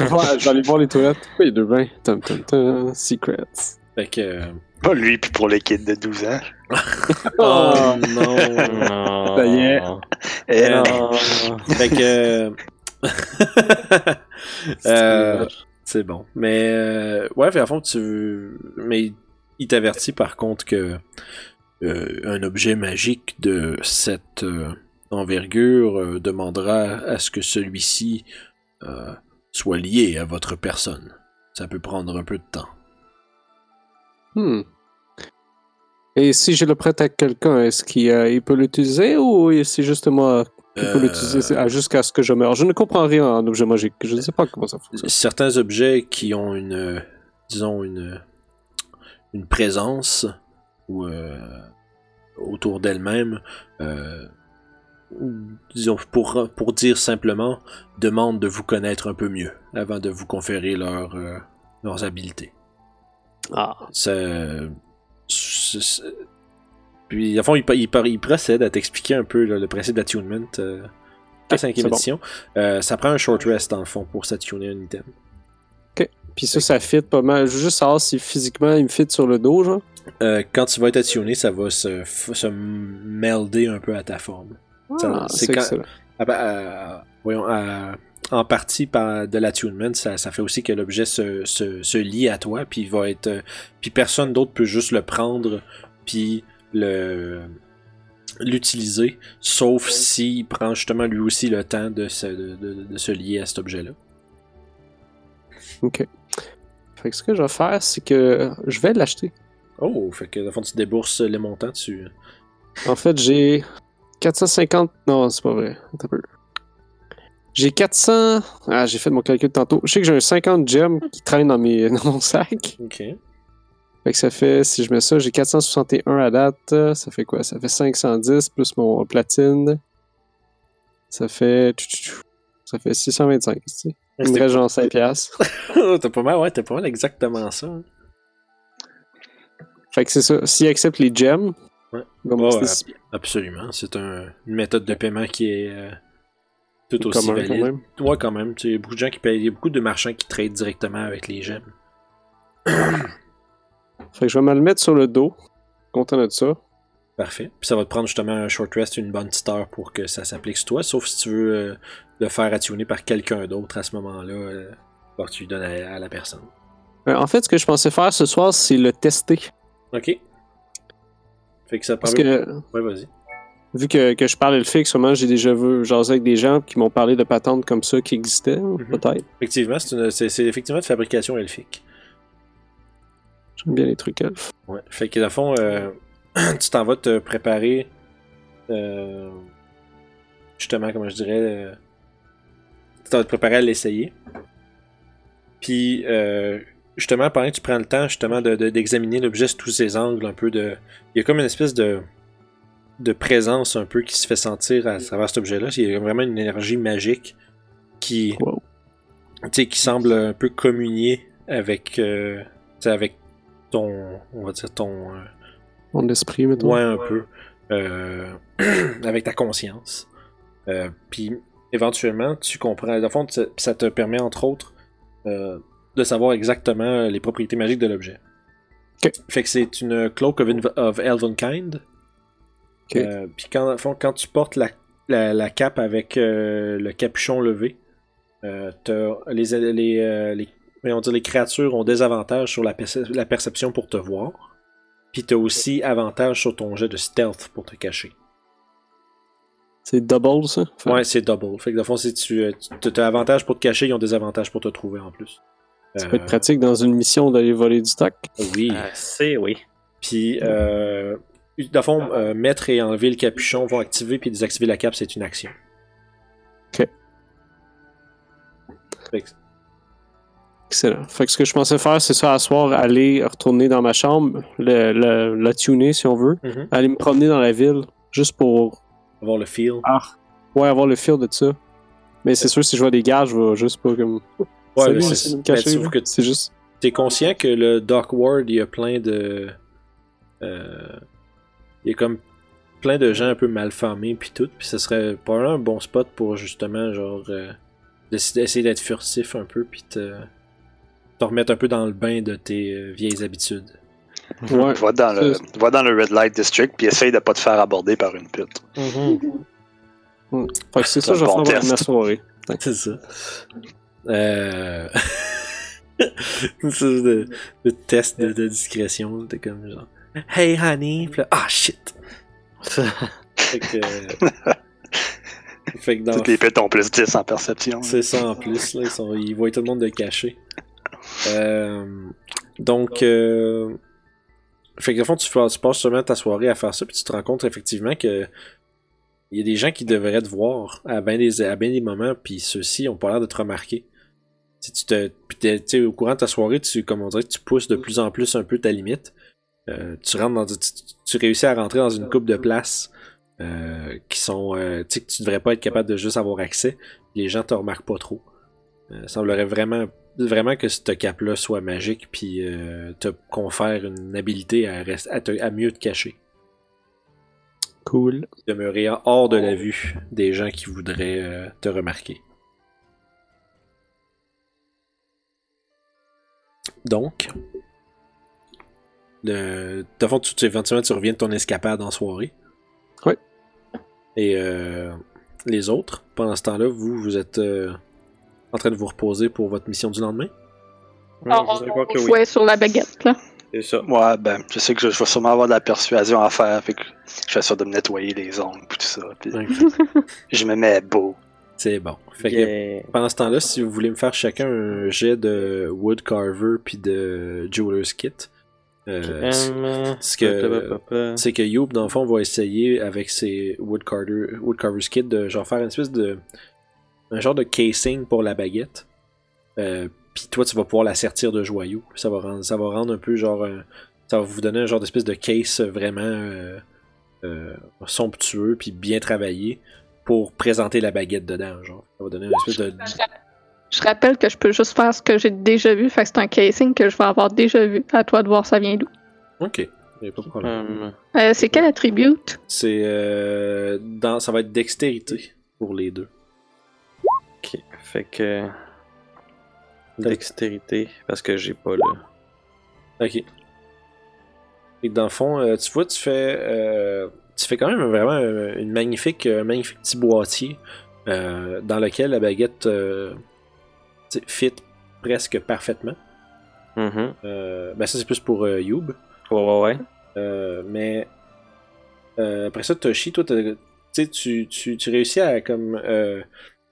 Ouais, aller voir les toilettes. Oui, deux bains. Tum, tum, tum. Secrets. Fait que. euh, Pas lui, puis pour les kids de 12 ans. Oh non! Non. Ça y est. Eh, Non. fait que. euh, c'est bon. Mais euh, ouais, fait, à fond, tu. Mais il t'avertit par contre que euh, un objet magique de cette euh, envergure euh, demandera à ce que celui-ci euh, soit lié à votre personne. Ça peut prendre un peu de temps. Hmm. Et si je le prête à quelqu'un, est-ce qu'il euh, il peut l'utiliser ou c'est juste moi qui peut Euh, l'utiliser ah, jusqu'à ce que je meure Je ne comprends rien en objet magique. Je ne sais pas comment ça fonctionne. certains objets qui ont une, euh, disons, une, une présence ou euh, autour d'elles-mêmes, euh, disons, pour, pour dire simplement, demandent de vous connaître un peu mieux avant de vous conférer leur, euh, leurs habiletés. Ah. Ça, puis, à fond, il, il, procède à t'expliquer un peu là, le principe d'attunement. Euh, cinquième c'est bon. édition. Euh, ça prend un short rest dans le fond pour s'attuner un item. Puis ça, ça fit pas mal. Je veux juste savoir si physiquement il me fit sur le dos, genre. Euh, quand tu vas être attuné, ça va se, se melder un peu à ta forme. Ah, c'est quand-. Ah ben, euh, voyons, euh, en partie par de l'attunement, ça, ça fait aussi que l'objet se, se, se lie à toi, puis il va être, euh, puis personne d'autre peut juste le prendre, puis le l'utiliser, sauf s'il prend justement lui aussi le temps de se, de, de- de se lier à cet objet-là. Ok. Fait que ce que je vais faire, c'est que je vais l'acheter. Oh, fait que dans le fond tu débourses les montants, tu. En fait, j'ai 450. Non, c'est pas vrai. Attends un peu. J'ai 400. Ah, j'ai fait mon calcul tantôt. Je sais que j'ai un 50 gems qui traîne dans, mes... dans mon sac. Ok. Fait que ça fait, si je mets ça, j'ai 461 à date. Ça fait quoi? Ça fait 510 plus mon platine. Ça fait. Ça fait 625. tu sais. Il me reste genre 5 piastres. t'as pas mal, ouais, t'as pas mal exactement ça. hein. Fait que c'est ça. S'il accepte les gems. Ouais. Absolument. C'est un- une méthode de paiement qui est euh, tout aussi commun, quand même. Ouais, quand même. Il y a beaucoup de gens qui payent, il y a beaucoup de marchands qui traitent directement avec les gemmes. Fait que je vais me le mettre sur le dos. Content de ça. Parfait. Puis ça va te prendre justement un short rest, une bonne petite heure pour que ça s'applique sur toi, sauf si tu veux euh, le faire attuner par quelqu'un d'autre à ce moment-là. Euh, que tu lui donnes à, à la personne. Euh, en fait, ce que je pensais faire ce soir, c'est le tester. Ok. Fait que ça Parce que, Ouais, vas-y. Vu que, que je parle elfique, sûrement j'ai déjà vu jaser avec des gens qui m'ont parlé de patentes comme ça qui existaient, peut-être. Effectivement, c'est effectivement de fabrication elfique. J'aime bien les trucs elfes. Ouais. Fait que, dans le fond, euh, tu t'en vas te préparer. euh, justement, comment je dirais. euh, tu t'en vas te préparer à l'essayer. Puis, euh, justement, pendant que tu prends le temps, justement, de- de- d'examiner l'objet sous tous ses angles, un peu de. Il y a comme une espèce de. De présence un peu qui se fait sentir à travers cet objet-là. Il y a vraiment une énergie magique qui. Wow. tu sais, qui semble un peu communier avec. euh, avec ton. On va dire ton. euh, Mon esprit, mettons. Ouais, un peu. Euh, avec ta conscience. Euh, Puis, éventuellement, tu comprends. Dans le fond, ça te permet, entre autres, de savoir exactement les propriétés magiques de l'objet. Ok. Fait que c'est une Cloak of, of Elvenkind. Ok. Euh, Puis, quand, tu portes la, la, la cape avec euh, le capuchon levé, euh, t'as- les, les, euh, les, voyons dire, les créatures ont des avantages sur la, perce- la perception pour te voir. Puis t'as aussi avantage sur ton jet de stealth pour te cacher. C'est double, ça? Fait- Ouais, c'est double. Fait que dans le fond, si tu as avantage pour te cacher, ils ont des avantages pour te trouver en plus. Ça peut être pratique dans une mission d'aller voler du stock? Oui. Euh, c'est oui. Puis, euh, le fond, euh, mettre et enlever le capuchon vont activer, puis désactiver la cape, c'est une action. Fait que- Excellent. Fait que ce que je pensais faire, c'est ça, à soir, aller retourner dans ma chambre, le, le- la tuner si on veut, Mhm. aller me promener dans la ville, juste pour Avoir le feel. ah, ouais, avoir le feel de ça. Mais c'est sûr, si je vois des gars, je vais juste pas comme. Ouais, c'est de juste. t'es conscient que le Dock Ward, il y a plein de. euh, il y a comme plein de gens un peu malfamés puis tout, puis ce serait probablement un bon spot pour justement genre euh, d'essayer d'être furtif un peu puis te, te remettre un peu dans le bain de tes euh, vieilles habitudes. Ouais. Va dans, le, va dans le Red Light District puis essaye de pas te faire aborder par une pute. Fait que c'est ça, je vais faire ma soirée. C'est ça. Euh... de test de, de discrétion, t'es comme genre Hey honey, Puis là, ah shit. Fait que, fait que dans Toutes les ont plus 10 en perception. C'est ça en plus, là, ils, sont, ils voient tout le monde de caché. Euh, donc, euh, fait que au fond, tu, passes seulement ta soirée à faire ça, puis tu te rends compte effectivement que il y a des gens qui devraient te voir à bien des, à bien des moments, puis ceux-ci ont pas l'air de te remarquer. Si tu te, puis au courant de ta soirée, tu, comme on dirait, tu pousses de plus en plus un peu ta limite. Euh, tu rentres dans, tu, tu réussis à rentrer dans une coupe de places euh, qui sont, euh, tu sais, que tu devrais pas être capable de juste avoir accès les gens te remarquent pas trop. Euh, semblerait vraiment, vraiment que ce cap-là soit magique puis te confère une habilité à, rest- à, te- à mieux te cacher. Cool. Demeurer hors de la vue des gens qui voudraient te remarquer. Donc, le, de fond, tu, tu- éventuellement, tu reviens de ton escapade en soirée. Ouais. Et euh, les autres, pendant ce temps-là, vous, vous êtes euh, en train de vous reposer pour votre mission du lendemain? Ouais, je crois que on oui. jouait sur la baguette, là. C'est ça. Ouais, ben, je sais que je, je vais sûrement avoir de la persuasion à faire, fait que je fais ça de me nettoyer les ongles pis tout ça. Puis je me mets beau. C'est bon. Fait que pendant ce temps-là, si vous voulez me faire chacun un jet de Woodcarver puis de Jeweler's Kit, euh, Hum, ce que- c'est que Youb, dans le fond, va essayer avec ses Woodcarver, Woodcarver's Kit de genre faire une espèce de. un genre de casing pour la baguette. Euh, puis toi, tu vas pouvoir la sertir de joyaux. Ça va rendre, ça va rendre un peu genre. un- ça va vous donner un genre d'espèce de case vraiment euh, euh, somptueux puis bien travaillé pour présenter la baguette dedans. Genre. Ça va donner une espèce de. Je rappelle que je peux juste faire ce que j'ai déjà vu, fait que c'est un casing que je vais avoir déjà vu. À toi de voir ça vient d'où. Ok, y a pas de problème. Hum, Euh, c'est quel attribute? C'est. euh, dans, ça va être dextérité pour les deux. ok. Fait que. Dextérité, parce que j'ai pas le. Ok. Et dans le fond, euh, tu vois, tu fais, euh, tu fais quand même vraiment euh, une magnifique, un magnifique petit boîtier euh, dans lequel la baguette euh, fit presque parfaitement. Mhm. Euh, ben ça c'est plus pour euh, Youb. Ouais, ouais, ouais. Euh, mais euh, après ça, Toshi, toi, tu tu, tu, réussis à comme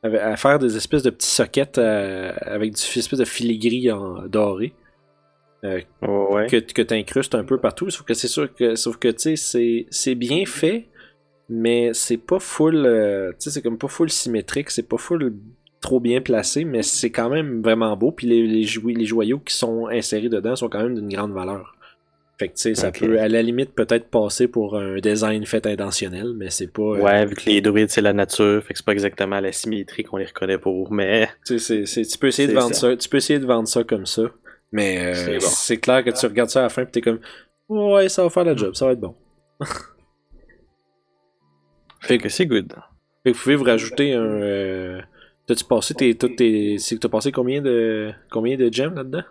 à faire des espèces de petits sockets avec des espèces de filigree en doré Ouais, ouais. que, que tu incrustes un peu partout. Sauf que c'est sûr que, sauf que c'est- bien fait, mais c'est pas full. c'est comme pas full symétrique, c'est pas full trop bien placé, mais c'est quand même vraiment beau. Puis les, les, jou- les joyaux qui sont insérés dedans sont quand même d'une grande valeur. Fait que tu sais, ça peut à la limite peut-être passer pour un design fait intentionnel, mais c'est pas. euh, Ouais, vu que les druides, c'est la nature, fait que c'est pas exactement la symétrie qu'on les reconnaît pour, mais. Tu sais, peux essayer de vendre ça. ça. tu peux essayer de vendre ça comme ça, mais euh, C'est bon. c'est clair que tu regardes ça à la fin pis t'es comme ouais ça va faire le job, ça va être bon. Fait que c'est good. Fait que vous pouvez vous rajouter un. euh, T'as-tu passé tes, toutes tes. T'as passé combien de. Combien de gems là-dedans?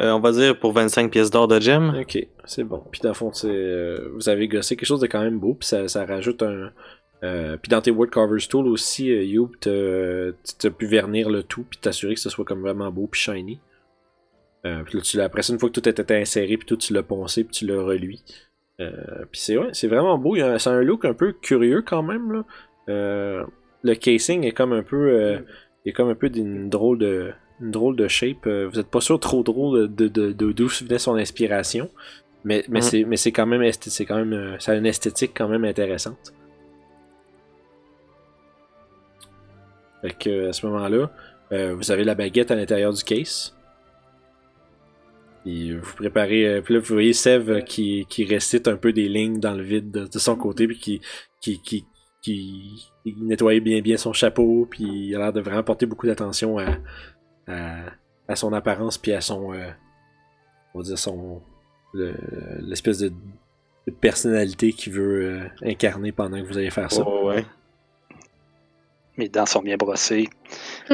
Euh, on va dire pour 25 pièces d'or de gem. Ok, c'est bon. Puis dans le fond, euh, vous avez gossé quelque chose de quand même beau, puis ça, ça rajoute un. Euh, puis dans tes Woodcarver's Tool aussi, euh, Youb, t'as pu vernir le tout, puis t'assurer que ce soit comme vraiment beau, puis shiny. Puis là, tu après ça, une fois que tout était inséré, puis tout, tu l'as poncé, puis tu l'as reluit. Puis c'est ouais, c'est vraiment beau. C'est un look un peu curieux quand même. Là. Le casing est comme un peu. euh, il est comme un peu d'une drôle de. Une drôle de shape. Euh, vous êtes pas sûr trop drôle de de- de- d'où venait son inspiration. Mais, mais Mhm. c'est mais c'est quand même esth- c'est quand même euh, ça a une esthétique quand même intéressante. Fait que à ce moment-là, Euh, vous avez la baguette à l'intérieur du case. Et vous préparez. euh, puis là, vous voyez Sev qui, qui récite un peu des lignes dans le vide de, de son côté, puis qui, qui, qui, qui, qui nettoie bien bien son chapeau, puis il a l'air de vraiment porter beaucoup d'attention à, à, à son apparence, puis à son. euh, on va dire son. le- l'espèce de, de personnalité qu'il veut euh, incarner pendant que vous allez faire ça. Oh, ouais. Mes dents sont bien brossées.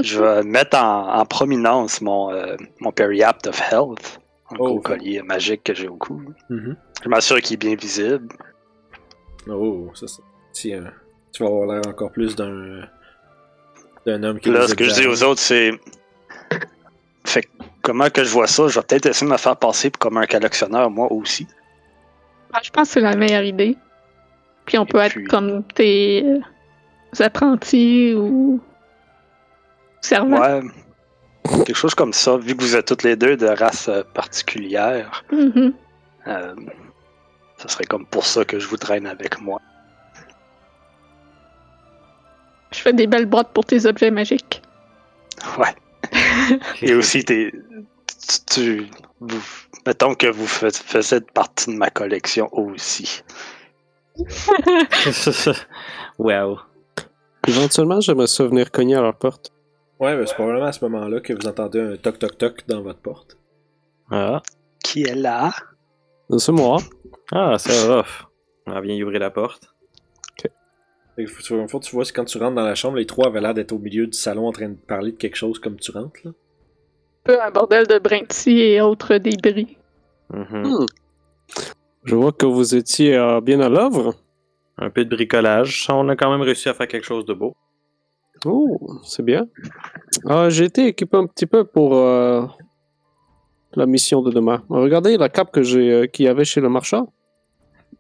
Je vais mettre en, en prominence mon, euh, mon Periapt of Health, un Oh, gros collier magique que j'ai au cou. Mhm. Je m'assure qu'il est bien visible. Oh, ça, c'est. euh, tu vas avoir l'air encore plus d'un. d'un homme qui. Là, ce que je dis aux autres, c'est. Fait que comment que je vois ça, je vais peut-être essayer de me faire passer comme un collectionneur, moi aussi. Ah, Je pense que c'est la meilleure idée. Puis on Et peut puis- être comme tes euh, apprentis ou servants. Ouais. Quelque chose comme ça, vu que vous êtes toutes les deux de race euh, particulière, Mhm. euh, ce serait comme pour ça que je vous traîne avec moi. Je fais des belles boîtes pour tes objets magiques. Ouais. Et aussi, t'es. Tu, tu- vous, mettons que vous fais- faites partie de ma collection aussi. wow. Éventuellement, j'aimerais ça venir cogner à leur porte. Ouais, mais c'est probablement à ce moment-là que vous entendez un toc-toc-toc dans votre porte. Ah, Qui est là? C'est moi. ah c'est rough. On vient y ouvrir la porte. Fait que faut- tu, vois, c'est quand tu rentres dans la chambre, les trois avaient l'air d'être au milieu du salon en train de parler de quelque chose comme tu rentres. Là. Un peu un bordel de brintis et autres débris. Mhm. Hmm. Je vois que vous étiez euh, bien à l'œuvre. Un peu de bricolage. On a quand même réussi à faire quelque chose de beau. Oh, c'est bien. Euh, J'ai été équipé un petit peu pour euh, la mission de demain. Regardez la cape que j'ai, euh, qu'il y avait chez le marchand.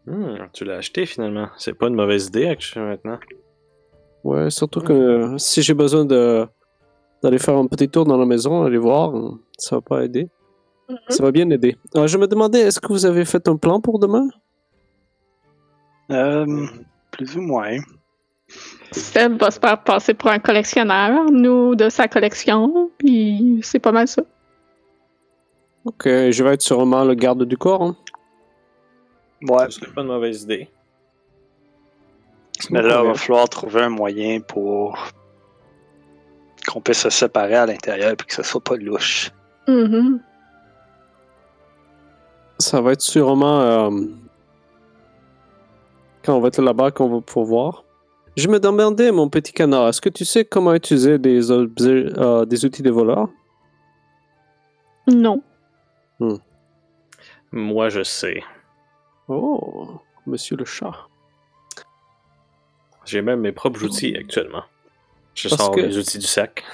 Hmm, tu l'as acheté finalement. C'est pas une mauvaise idée actuellement maintenant. Ouais, surtout que euh, si j'ai besoin de d'aller faire un petit tour dans la maison, aller voir, ça va pas aider. Ça va bien aider. Euh, je me demandais, est-ce que vous avez fait un plan pour demain? Euh, plus ou moins. Seb va se faire passer pour un collectionneur, nous de sa collection, puis c'est pas mal ça. Ok, je vais être sûrement le garde du corps. hein. Ouais. Ce serait pas une mauvaise idée. Mais là, il va falloir trouver un moyen pour qu'on puisse se séparer à l'intérieur et que ce soit pas louche. Mhm. Ça va être sûrement euh, quand on va être là-bas qu'on va pouvoir voir. Je me demandais, mon petit canard, est-ce que tu sais comment utiliser des, objets- euh, des outils de voleurs Non. Moi, je sais. Oh, monsieur le chat. J'ai même mes propres outils actuellement. Je Parce sors que- les outils du sac.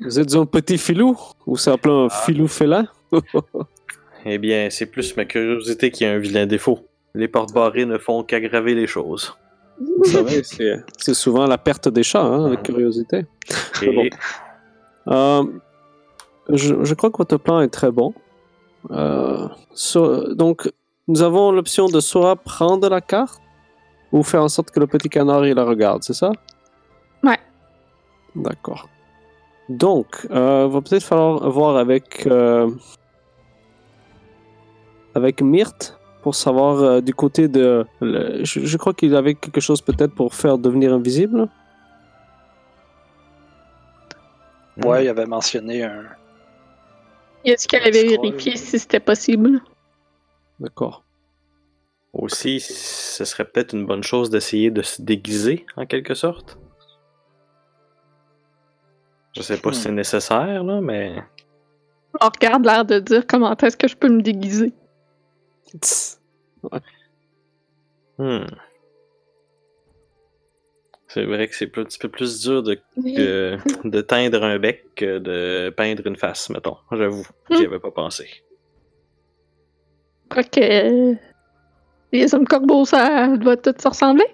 Vous êtes un petit filou Ou s'appelle un filou félin? Eh bien, c'est plus ma curiosité qui a un vilain défaut. Les portes barrées ne font qu'aggraver les choses. Vous savez, c'est souvent la perte des chats, hein, la curiosité. Et Euh, je, je crois que votre plan est très bon. Euh, so- donc, nous avons l'option de soit prendre la carte ou faire en sorte que le petit canard il la regarde, c'est ça? Ouais. D'accord. Donc, euh, va peut-être falloir voir avec euh, avec Myrte pour savoir euh, du côté de. le- je, je crois qu'il avait quelque chose peut-être pour faire devenir invisible. Ouais, il avait mentionné un. Est-ce qu'elle avait vérifié si c'était possible? D'accord. aussi, ce serait peut-être une bonne chose d'essayer de se déguiser, en quelque sorte. Je sais pas si c'est nécessaire, là, mais... On regarde l'air de dire comment est-ce que je peux me déguiser. Hmm. C'est vrai que c'est un petit peu plus dur de, de, de teindre un bec que de peindre une face, mettons. J'avoue, j'y avais pas pensé. Je crois que les hommes corbeaux, ça doit tout se ressembler?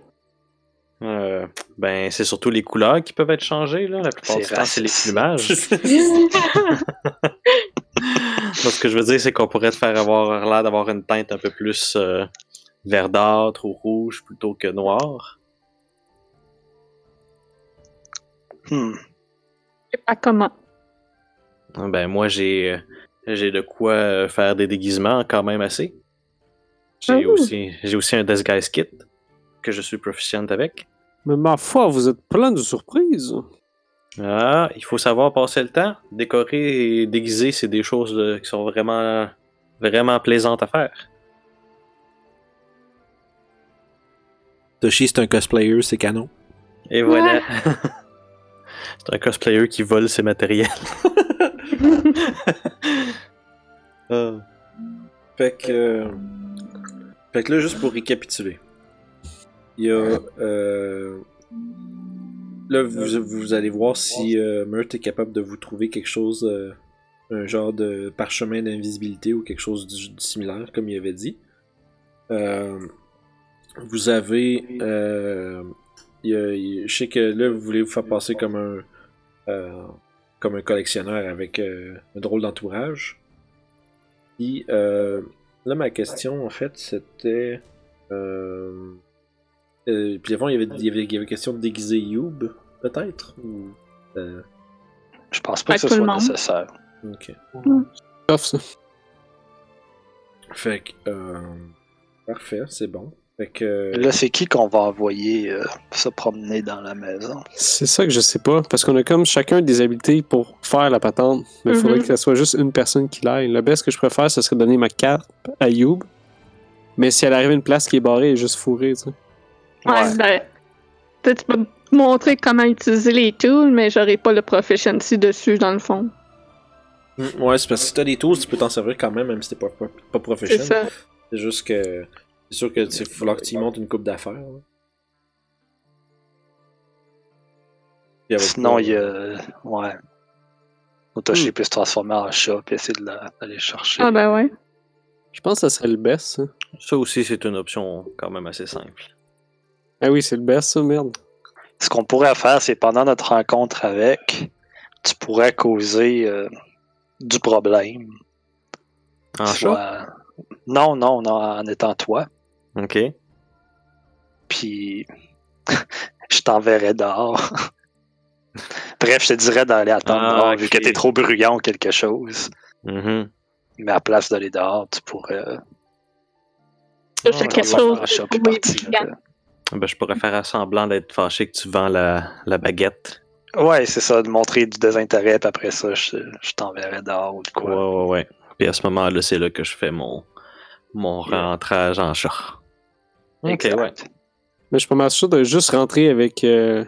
Euh, ben, c'est surtout les couleurs qui peuvent être changées, là. La plupart C'est du temps, c'est les plumages. Moi, ce que je veux dire, c'est qu'on pourrait te faire avoir l'air d'avoir une teinte un peu plus euh, verdâtre ou rouge plutôt que noir. Hmm. sais pas comment. Ah, Ben moi j'ai euh, j'ai de quoi euh, faire des déguisements quand même assez. J'ai Ah. aussi j'ai aussi un disguise kit que je suis proficient avec. Mais ma foi, vous êtes plein de surprises. Ah, il faut savoir passer le temps. Décorer et déguiser, c'est des choses euh, qui sont vraiment vraiment plaisantes à faire. Toshi, c'est un cosplayer, c'est canon. Et voilà. c'est un cosplayer qui vole ses matériels. Ah. Fait que. euh, Fait que là, juste pour récapituler. Il y a. euh, Là, vous, vous allez voir si euh, est capable de vous trouver quelque chose. euh, un genre de parchemin d'invisibilité ou quelque chose du similaire, comme il avait dit. Vous avez. Il il- je sais que là, vous voulez vous faire passer comme un. euh, comme un collectionneur avec euh, un drôle d'entourage. Puis, euh, là, ma question, en fait, c'était. Euh, euh, puis avant, il y, avait, il, y avait, il y avait question de déguiser Youb, peut-être ou, euh, Je pense pas que ce soit monde. nécessaire. Ok. Ça. Fait que. Euh, parfait, c'est bon. Fait que. Là, c'est qui qu'on va envoyer euh, se promener dans la maison? C'est ça que je sais pas, parce qu'on a comme chacun des habiletés pour faire la patente, mais il faudrait Mhm. que ce soit juste une personne qui l'aille. Le best que je préfère, ce serait donner ma carte à Youb, mais si elle arrive à une place qui est barrée, elle est juste fourrée, tu sais. Ouais, ben, tu tu peux montrer comment utiliser les tools, mais j'aurai pas le proficiency dessus dans le fond. Mm, Ouais, c'est parce que si t'as des tools, tu peux t'en servir quand même, même si t'es pas, pas, pas C'est professionnel. ça. C'est juste que. C'est sûr que il va falloir que tu y montes une coupe d'affaires. va Sinon, il y a. Ouais. Otoshi peut se transformer en chat puis essayer de la- d'aller chercher. Ah ben ouais. Je pense que ça serait le best, ça. Ça aussi, c'est une option quand même assez simple. Ah oui, c'est le best, ça, merde. Ce qu'on pourrait faire, c'est pendant notre rencontre avec, tu pourrais causer euh, du problème. En chat? Soit- Non, non, non, en étant toi. Ok. Puis je t'enverrai dehors. Bref, je te dirais d'aller attendre Ah, dehors vu que t'es trop bruyant ou quelque chose. Mhm. Mais à place d'aller dehors, tu pourrais. Ah, quelque chose partir, brillant. euh. Ben, je pourrais faire semblant d'être fâché que tu vends la, la baguette. Ouais, c'est ça, de montrer du désintérêt, puis après ça, je, je t'enverrai dehors ou de Ouais, quoi. ouais, ouais. Puis à ce moment-là, c'est là que je fais mon, mon rentrage en chat. Ok, Exact. ouais. Mais je suis pas mal sûr de juste rentrer avec. Euh,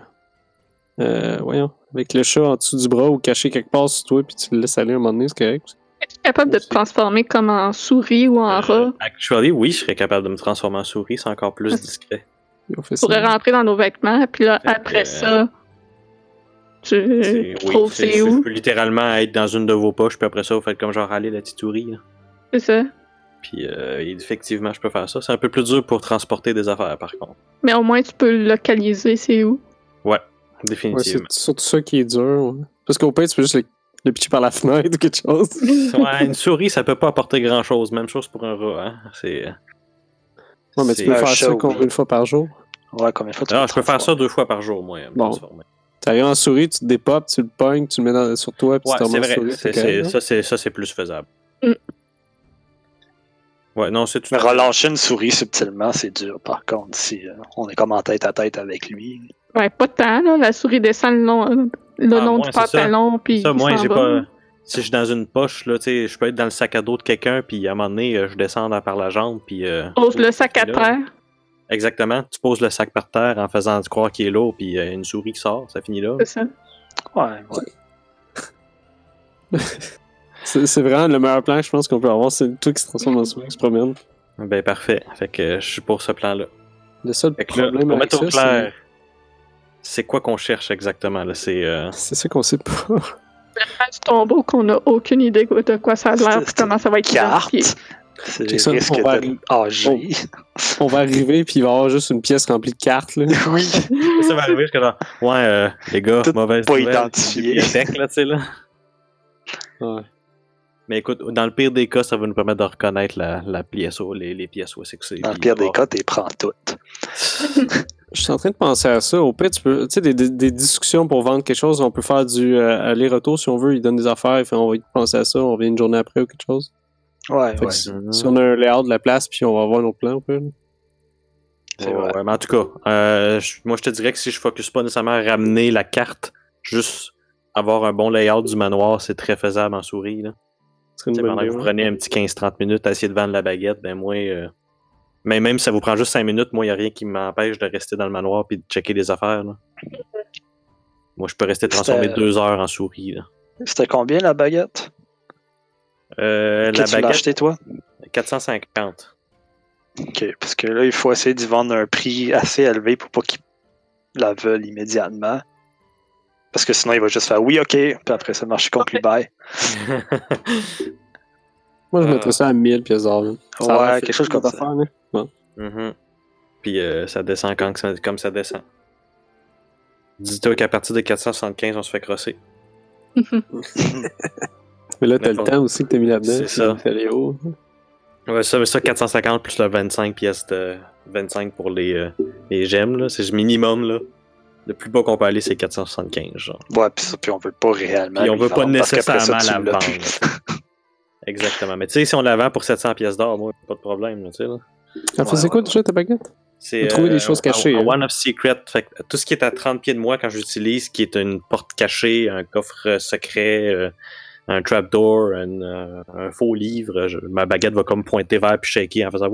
euh, voyons, avec le chat en dessous du bras ou caché quelque part sur toi, puis tu le laisses aller un moment donné, c'est correct. Es-tu capable de te transformer comme en souris ou en Euh, rat? actually, oui, je serais capable de me transformer en souris, c'est encore plus discret. On fait Tu pourrais ça. rentrer dans nos vêtements, puis là, après ça, tu C'est- trouves c'est- c'est c'est- Je où? peux littéralement être dans une de vos poches, puis après ça, vous faites comme genre aller la petite souris. C'est ça. Puis euh, effectivement, je peux faire ça. C'est un peu plus dur pour transporter des affaires, par contre. Mais au moins, tu peux le localiser, c'est où? Ouais, Définitivement. c'est surtout ça qui est dur. ouais. Parce qu'au pire, tu peux juste le, le pitcher par la fenêtre ou quelque chose. ouais, une souris, ça peut pas apporter grand-chose. Même chose pour un rat. Hein? C'est... Ouais, mais tu peux un faire ça combien de fois par jour? Ouais, combien de fois tu peux je peux faire ça deux fois par jour, moi. Bon. T'arrives en souris, tu te dépopes, tu le pognes, tu le mets dans- sur toi, puis Ouais, tu te c'est remets souris. C'est- ça, c'est, ça, c'est plus faisable. Mm. Ouais, non, c'est tout. Mais relâcher une souris subtilement, c'est dur, par contre, si euh, on est comme en tête à tête avec lui. Ouais, pas tant, là. La souris descend le long, le Ah, long moi, du pantalon, puis Ça, moi, j'ai pas. Si je suis dans une poche, là, tu sais, je peux être dans le sac à dos de quelqu'un, puis à un moment donné, euh, je descends dans- par la jambe, puis. euh, Pose le sac à là. terre. Exactement. Tu poses le sac par terre en faisant croire qu'il est lourd, puis euh, une souris qui sort, ça finit là. C'est ça. Ouais, ouais. C'est vraiment le meilleur plan, je pense, qu'on peut avoir. C'est toi qui se transforme en souris, qui se promène. Ben, parfait. Fait que euh, je suis pour ce plan-là. Le seul Fait que là, problème pour avec mettre au ça, clair, c'est- quoi qu'on cherche exactement, là? C'est. euh, c'est ça qu'on sait pas. Le tombeau qu'on n'a aucune idée de quoi ça a l'air, c'est comment ça va être Carte. identifié. C'est des Jackson, risques on va de âgé. On va arriver, puis il va y avoir juste une pièce remplie de cartes. Là. oui. Ça va arriver jusqu'à genre, ouais, euh, les gars, Tout mauvaise pas nouvelle, identifié. bibliothèque, là, tu sais, là. Ouais. Mais écoute, dans le pire des cas, ça va nous permettre de reconnaître la, la pièce, où- les, les pièces où c'est que c'est. Dans le pire des cas, t'es prends toutes. Je suis en train de penser à ça. Au pire, tu peux, tu sais, des, des- des discussions pour vendre quelque chose, on peut faire du euh, aller-retour si on veut. Il donne des affaires, fait, on va y penser à ça, on vient une journée après ou quelque chose. Ouais, ouais. si, si on a un layout de la place, puis on va avoir nos plans, on peut. là. C'est Ouais, vrai. ouais, mais en tout cas, euh, moi je te dirais que si je focus pas nécessairement à ramener la carte, juste avoir un bon layout du manoir, c'est très faisable en souris. Là. Serait une bonne vous prenez un petit 15-30 minutes à essayer de vendre la baguette, ben moi. euh, Mais même si ça vous prend juste 5 minutes, moi, il n'y a rien qui m'empêche de rester dans le manoir et de checker les affaires. Là. Moi, je peux rester transformé deux heures en souris. C'était combien la baguette? Euh, la baguette, acheté toi? 450. Ok, parce que là, il faut essayer d'y vendre un prix assez élevé pour pas qu'ils la veulent immédiatement. Parce que sinon, il va juste faire oui, ok, puis après ça, marche conclu bye. Moi, je Euh, mettrais ça à 1000 pièces d'or. Ouais, fait quelque chose comme ça. affaire, là. Mhm. Puis euh, ça descend quand que ça- comme ça descend. Dis-toi qu'à partir de 475, on se fait crosser. Mais là, t'as le temps aussi que t'as mis là-dedans. C'est ça. les hauts. Ouais, ça, mais ça, 450 plus le 25 pièces de 25 pour les, euh, les gemmes, là. C'est le minimum, là. Le plus bas qu'on peut aller, c'est 475, genre. Ouais, puis ça, puis on veut pas réellement. Puis on veut pas nécessairement ça, la vendre. Exactement. Mais tu sais, si on la vend pour 700 pièces d'or, moi, pas de problème, là, tu sais, là. Elle faisait Ouais, quoi déjà ta baguette? C'est trouver des euh, choses un- cachées, un hein. One of Secret. Fait que tout ce qui est à 30 pieds de moi quand j'utilise, qui est une porte cachée, un coffre secret, euh, un trapdoor, un, euh, un faux livre, je- ma baguette va comme pointer vers puis shaker en faisant.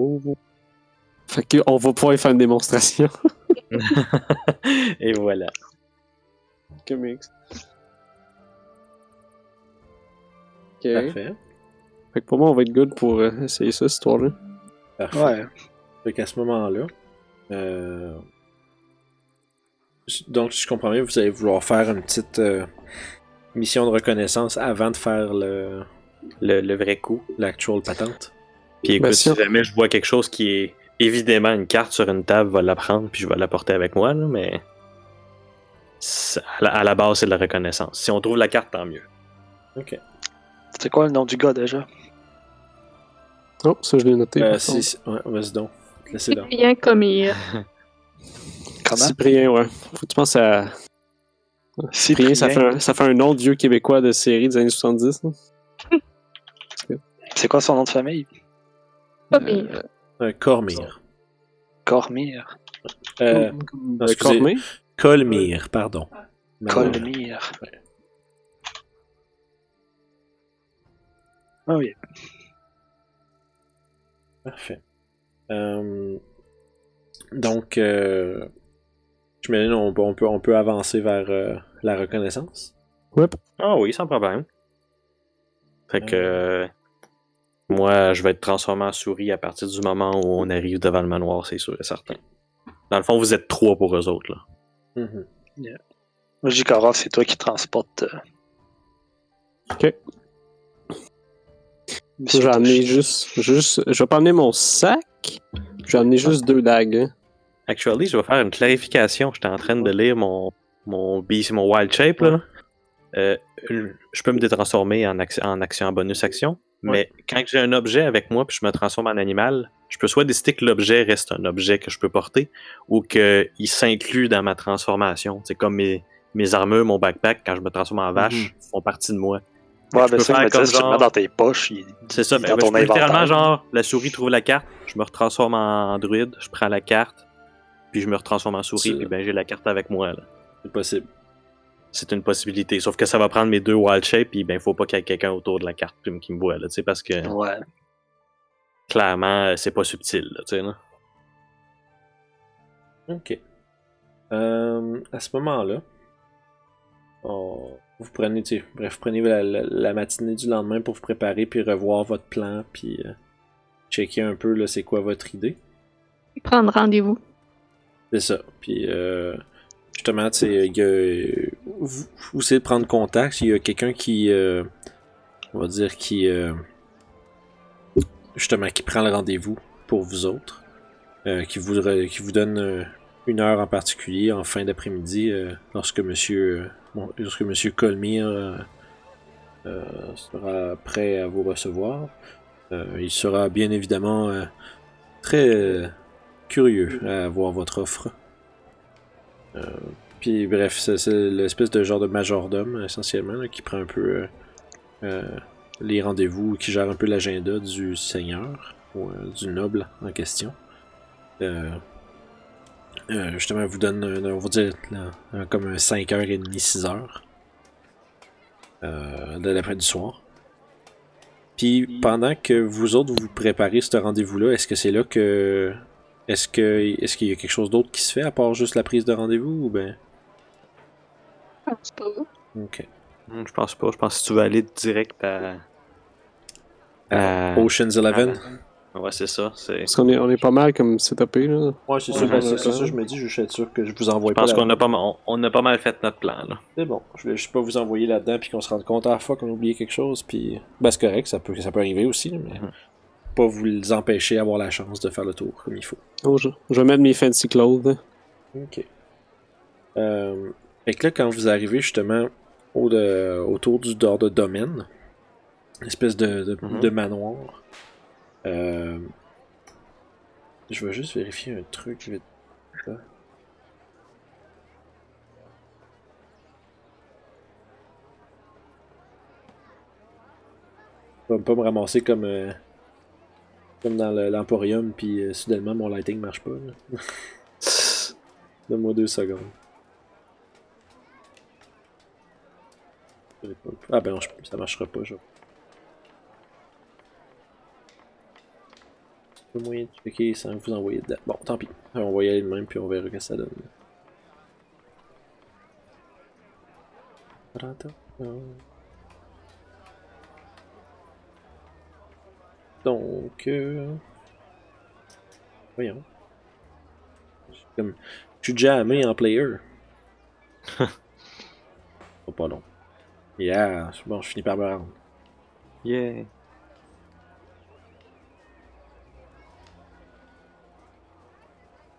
Fait qu'on va pouvoir y faire une démonstration. Et voilà. Comics. Ok. Parfait. Fait que pour moi, on va être good pour euh, essayer ça, cette histoire-là. Parfait. Ouais. Fait qu'à ce moment-là, euh, donc si je comprends bien, vous allez vouloir faire une petite euh, mission de reconnaissance avant de faire le Le, le vrai coup. l'actual patente. Puis écoute, Ben, si si on- jamais je vois quelque chose qui est évidemment une carte sur une table, je vais la prendre puis je vais la porter avec moi, là, mais à la, à la base, c'est de la reconnaissance. Si on trouve la carte, tant mieux. Ok. C'était quoi le nom du gars déjà? Oh, ça, je l'ai noté. Euh, si, contre. si- ouais, vas-y donc. Laissez donc. Bien commis. Comment? Cyprien, ouais. Faut que tu penses à. Cyprien, ça fait, un, ça fait un nom de vieux québécois de série des années 70. là. C'est quoi son nom de famille? Commis. Euh, Cormire. Cormire. Euh, Comme- excusez. Cormé. Colmire, pardon. Euh, Colmire. Ah oui. Parfait. Euh, donc, euh, je me dis, on, peut- on peut, on peut avancer vers euh, la reconnaissance. Ah oui, sans problème. Fait que euh, moi, je vais être transformé en souris à partir du moment où on arrive devant le manoir, c'est sûr et certain. Dans le fond, vous êtes trois pour eux autres. Là. Je Karov, c'est toi qui transportes. euh, Ok. Monsieur J'ai amené juste, juste. Je vais pas amener mon sac. J'ai amené juste deux dagues. hein. Actually, je vais faire une clarification. J'étais en train de lire mon, mon, beast- mon Wild Shape. Là. Euh, je peux me détransformer en, action, en action en bonus action, mais quand j'ai un objet avec moi puis je me transforme en animal, je peux soit décider que l'objet reste un objet que je peux porter ou qu'il s'inclut dans ma transformation. C'est comme mes, mes armures, mon backpack, quand je me transforme en vache, font partie de moi. Ouais, je ben peux ça, faire comme si tu dans tes poches, il... C'est ça, Dans ben, ben, ton je peux littéralement, genre, la souris trouve la carte, je me retransforme en druide, je prends la carte, puis je me retransforme en souris, puis ben j'ai la carte avec moi. là. C'est possible. C'est une possibilité. Sauf que ça va prendre mes deux wild shapes, puis ben faut pas qu'il y ait quelqu'un autour de la carte qui me- qui me voit, là, tu sais, parce que Ouais. clairement, c'est pas subtil, là, tu sais, là. Ok. Euh, à ce moment-là, on- vous prenez, tu sais, bref, vous prenez la, la- la matinée du lendemain pour vous préparer, puis revoir votre plan, puis euh, checker un peu, là, c'est quoi votre idée. Prendre rendez-vous. C'est ça. Puis, euh, justement, tu sais, il y a- vous, vous essayez de prendre contact. Il y a quelqu'un qui, euh, on va dire, qui, euh, justement, qui prend le rendez-vous pour vous autres, euh, qui, vous, donne une heure en particulier en fin d'après-midi, lorsque Monsieur, bon, lorsque Monsieur Colmire sera prêt à vous recevoir. Il sera bien évidemment très curieux à voir votre offre. Puis bref, c'est l'espèce de genre de majordome, essentiellement, qui prend un peu euh, euh, les rendez-vous, qui gère un peu l'agenda du seigneur, ou euh, du noble en question. Justement, vous donne, on va dire, là, comme un 5h30, 6h euh, de l'après du soir. Puis pendant que vous autres vous préparez ce rendez-vous-là, est-ce que c'est là que. Est-ce que est-ce qu'il y a quelque chose d'autre qui se fait à part juste la prise de rendez-vous ou ben. Je pense pas. Ok. Hmm, Je pense pas. Je pense que si tu veux aller direct à. à- Ocean's Eleven? Ouais, c'est ça. C'est... Parce qu'on est, on est pas mal comme setupé, là. Ouais, c'est ça, ben, c'est ça, je me dis, je suis sûr que je vous envoie Je pas. pense là- qu'on a pas, mal- on, on a pas mal fait notre plan, là. C'est bon, je voulais juste pas vous envoyer là-dedans puis qu'on se rende compte à la fois qu'on a oublié quelque chose puis. Ben c'est correct, ça peut, ça peut arriver aussi, mais. Mhm. Pas vous les empêcher d'avoir la chance de faire le tour comme il faut. Oh, je, je vais mettre mes fancy clothes. Ok. Euh, fait que là, quand vous arrivez justement au de, autour du dehors de domaine, une espèce de, de, Mhm. de manoir, euh, je vais juste vérifier un truc vite. fait. Je vais pas me ramasser comme, euh, comme dans le- l'Emporium, puis euh, soudainement mon lighting marche pas. là. Donne-moi deux secondes. Ah ben non, ça marchera pas, je. Pas moyen de checker sans vous envoyer dedans. Bon, tant pis. On va y aller de même puis on verra ce que ça donne. Donc, euh... voyons. Je suis Comme, je suis jamais en player. Oh, pas long. Yeah, c'est bon, je finis par me rendre. Yeah.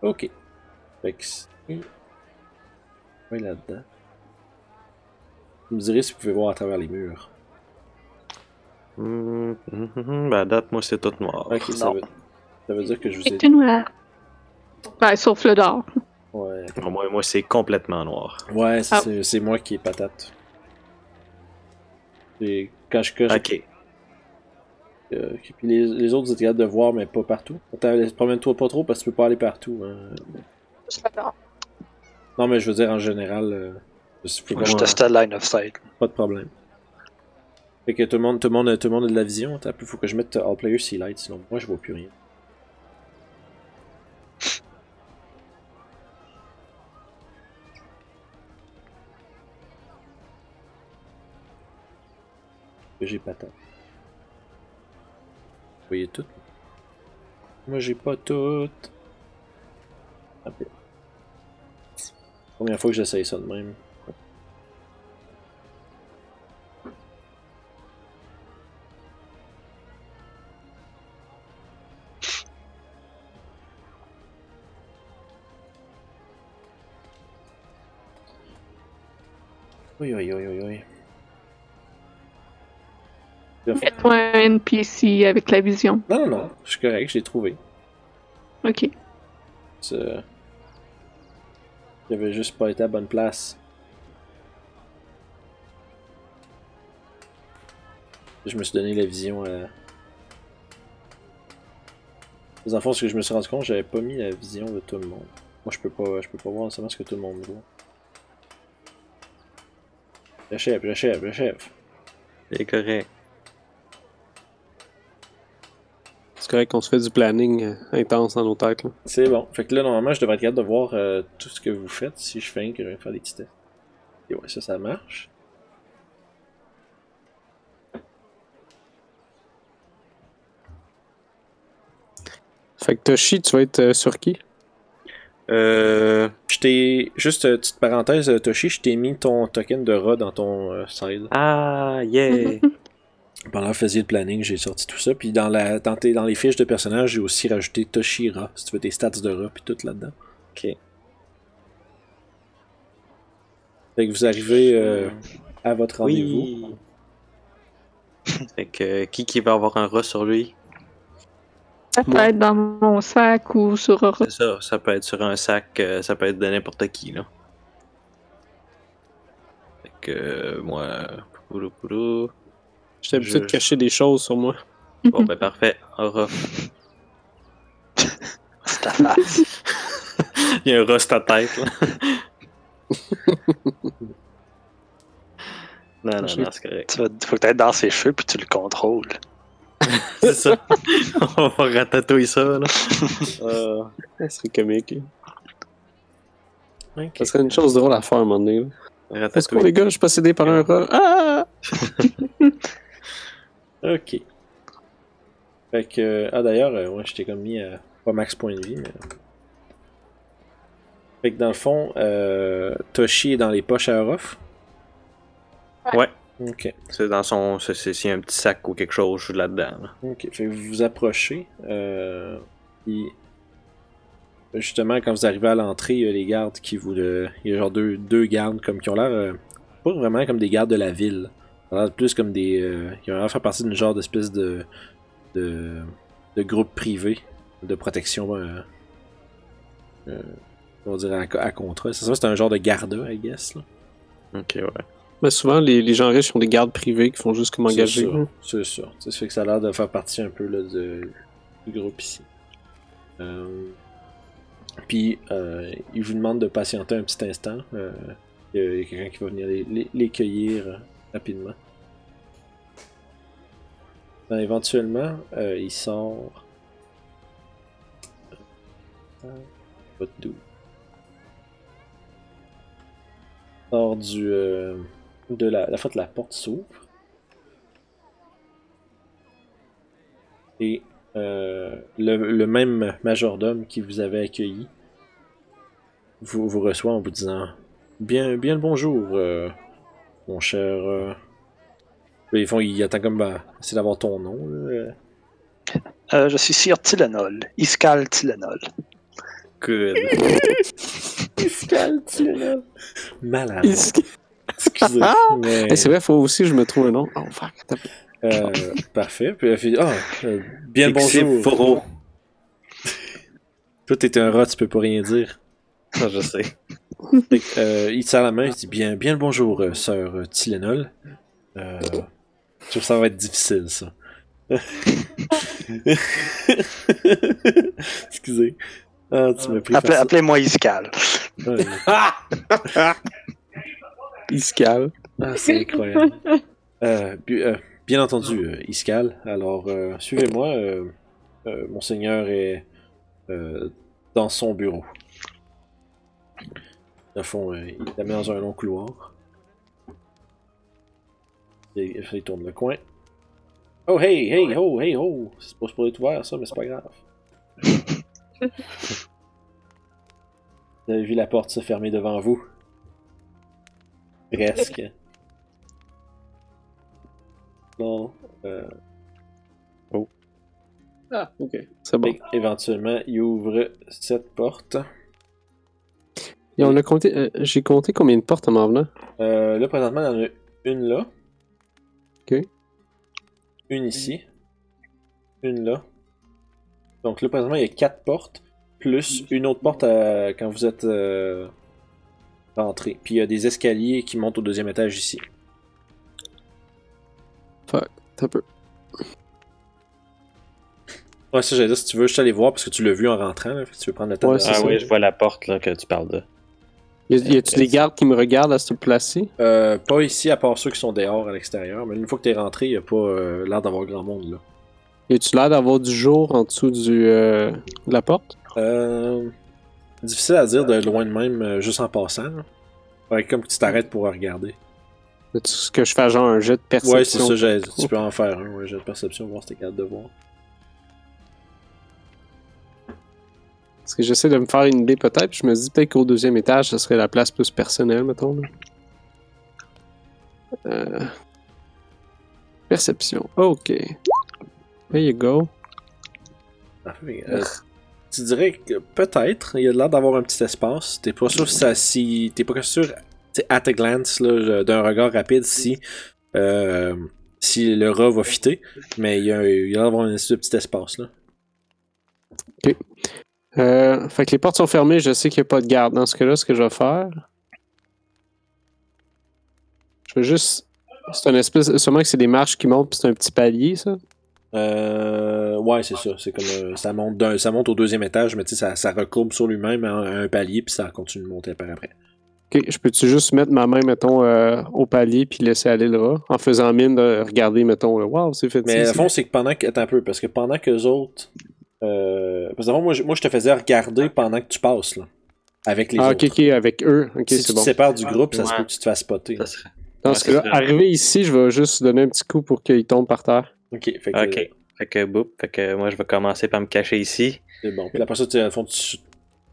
Ok. Fait que. Ouais, là-dedans. Vous me direz si vous pouvez voir à travers les murs. Hum, hum, hum, Ben, à date, moi, c'est tout noir. Ok, ça veut, ça veut dire que je vous ai. C'est tout noir. Ben, sauf le d'or. Ouais, Bon, Moi, moi c'est complètement noir. ouais c'est Ah. c'est- c'est moi qui est patate. Et quand je coche, Ok. euh, puis les, les autres, vous êtes capables de voir, mais pas partout. Attends, promène-toi pas trop parce que tu peux pas aller partout. hein. Non, mais je veux dire en général, euh, si tu peux Moi, pas- je testais le line of sight. Pas de problème. Fait que tout le monde, tout le monde, tout le monde a de la vision. Attends, il faut que je mette All Player Sea Light, sinon moi je vois plus rien. Que j'ai pas tant. Vous voyez tout? Moi j'ai pas tout. Ah, ben. Première fois que j'essaye ça de même. Oui, oui, oui, oui, oui. Fais-toi un NPC avec la vision. Non, non, non, je suis correct, j'ai trouvé. Ok. J'avais juste pas été à bonne place. Je me suis donné la vision à. Les enfants, ce que je me suis rendu compte, j'avais pas mis la vision de tout le monde. Moi, je peux pas, je peux pas voir seulement ce que tout le monde voit. J'achève, j'achève, j'achève. C'est correct. C'est correct qu'on se fait du planning euh, intense dans nos têtes. C'est bon. Fait que là, normalement, je devrais être capable de voir euh, tout ce que vous faites si je fais un que je vais faire des petits tests. Et ouais, ça, ça marche. Fait que Toshi, tu vas être euh, sur qui? Euh. Je t'ai. Juste euh, petite parenthèse, Toshi, je t'ai mis ton token de rat dans ton euh, side. Ah, yeah. Pendant que vous faisiez le planning, j'ai sorti tout ça. Puis dans, la, dans, tes- dans les fiches de personnages, j'ai aussi rajouté Toshi rat, si tu veux tes stats de rat, puis tout là-dedans. ok. Fait que vous arrivez euh, à votre rendez-vous. Oui. fait que euh, qui qui va avoir un rat sur lui? Ça peut Moi. être dans mon sac ou sur Aura. C'est ça, ça peut être sur un sac, euh, ça peut être de n'importe qui, là. que euh, moi. Poulou. J'étais habitué de Je- cacher des choses sur moi. Bon, ben parfait. Aura. C'est ta face. Il y a un rust à tête, là. non, non, non, c'est correct. tu vas, faut que tu dans ses cheveux puis tu le contrôles. C'est ça. On va ratatouiller ça, là. Euh, Ça serait comique. ok. Ça serait une chose drôle à faire à un moment donné. là. Est-ce que les gars, je suis possédé par un rat? Ah! Ok. Fait que. Ah d'ailleurs, euh, ouais, je t'ai comme mis à pas max point de vie, mais. Fait que dans le fond, euh, Toshi est dans les poches à Orof? Ouais. Ok. C'est dans son. C'est c'est- c'est un petit sac ou quelque chose là-dedans. là. Ok. Fait que vous vous approchez. Euh, puis justement, quand vous arrivez à l'entrée, il y a les gardes qui vous. le- Il y a genre deux, deux gardes comme qui ont l'air. euh, pas vraiment comme des gardes de la ville. Ils l'air plus comme des. Euh, ils ont l'air de faire partie d'une genre d'espèce de, de. de groupe privé de protection. Euh, euh, on dire à, à contrat. C'est ça, c'est un genre de garda, I guess. Là. Ok, ouais. Mais souvent, les, les gens riches ont des gardes privés qui font juste comme C'est engager. ça, C'est ça. Ça fait que ça a l'air de faire partie un peu là, de- du groupe ici. Euh, Puis, euh, il vous demande de patienter un petit instant. Euh, il y a- il y a quelqu'un qui va venir les, les- les cueillir rapidement. Ben, éventuellement, euh, il sort. Doux. Il sort du. euh, de la, fois la porte s'ouvre. Et euh, le, même majordome qui vous avait accueilli vous, vous reçoit en vous disant Bien, bien le bonjour, mon cher. Ils font, il attend comme bah, essayer d'avoir ton nom. là. Euh, je suis Sir Tylenol. Iskal Tylenol. Good. Pascal Tylenol. Malade. Que- Excusez. mais, Eh, c'est vrai, faut aussi que je me trouve un nom. Oh, fuck. euh, parfait. Puis elle fait Ah, euh, bien le bonjour. Foro. Toi, t'es un rat, tu peux pas rien dire. Ça, je sais. Euh, il te serre la main, il dit bien, bien le bonjour, euh, sœur euh, Tylenol. Je trouve que ça va être difficile, ça. Excusez. Ah, tu m'as pris Appelez- facile. Appelez-moi. Ouais. Se calme. Ah, c'est incroyable. Euh, euh, bien entendu, euh, Iskal. Alors, euh, suivez-moi. euh, euh, Monseigneur est euh, dans son bureau. Au fond, euh, il t'a mis dans un long couloir. Il, il tourne le coin. Oh, hey, hey, oh, hey, oh! C'est pas supposé être ouvert, ça, mais c'est pas grave. Vous avez vu la porte se fermer devant vous? Presque. Non. Euh, Ah, ok. C'est bon. éventuellement, il ouvre cette porte. Et on a compté, euh, j'ai compté combien de portes en m'en venant? Euh, là, présentement, il y en a une là. Ok. Une ici. Une là. Donc là, présentement, il y a quatre portes. Plus une autre porte à- quand vous êtes euh, rentré. Puis il y a des escaliers qui montent au deuxième étage ici. T'as un peu. Ouais, ça, j'allais dire, si tu veux, je t'aller voir parce que tu l'as vu en rentrant. Là, fait que tu veux prendre le temps Ouais, de- Ah oui, je vois la porte là, que tu parles de. Y y a-tu des gardes qui me regardent à se placer? Euh, pas ici, à part ceux qui sont dehors à l'extérieur. Mais une fois que t'es rentré, n'y a pas euh, l'air d'avoir grand monde là. Y a-tu l'air d'avoir du jour en dessous du, euh, de la porte? Euh, difficile à dire de loin de même, euh, juste en passant. là. Faudrait comme que tu t'arrêtes pour regarder. Est-ce que je fais genre un jet de perception? Ouais, c'est ça, j'ai- tu peux en faire un. Ouais, j'ai de perception, voir si t'es capable de voir. Parce que j'essaie de me faire une idée peut-être, je me dis peut-être qu'au deuxième étage, ce serait la place plus personnelle, mettons. là. Euh... Perception. Ok. There you go. Parfait. Euh, tu dirais que peut-être, il y a l'air d'avoir un petit espace. T'es pas sûr si ça. Si, T'es pas sûr, t'sais, at a glance, là, d'un regard rapide, si. euh, si le rat va fitter. Mais il y a, il y a l'air d'avoir un petit espace là. Euh, fait que les portes sont fermées, je sais qu'il n'y a pas de garde. Dans ce cas-là, ce que je vais faire. Je veux juste. C'est un espèce. Sûrement que c'est des marches qui montent, puis c'est un petit palier, ça. Euh, ouais, c'est ça. C'est comme euh, ça monte d'un- ça monte au deuxième étage, mais tu sais, ça, ça recourbe sur lui-même à un, palier, puis ça continue de monter par après. Ok, je peux-tu juste mettre ma main, mettons, euh, au palier, puis laisser aller le rat, en faisant mine de regarder, mettons, waouh, c'est fait Mais au fond, c'est que pendant que. Attends un peu, parce que pendant que les autres. Euh, parce que avant, moi, je, moi, je te faisais regarder pendant que tu passes, là. Avec les Ah, autres. ok, ok, avec eux. Si tu te sépares du groupe, ça se peut que tu te fasses spotter. Ça serait- Dans Ouais, ce cas-là, arrivé ici, je vais juste donner un petit coup pour qu'il tombe par terre. Ok, fait que. Ok. Fait que, boop. Fait que moi, je vais commencer par me cacher ici. C'est bon. Puis après ça, tu fond, tu-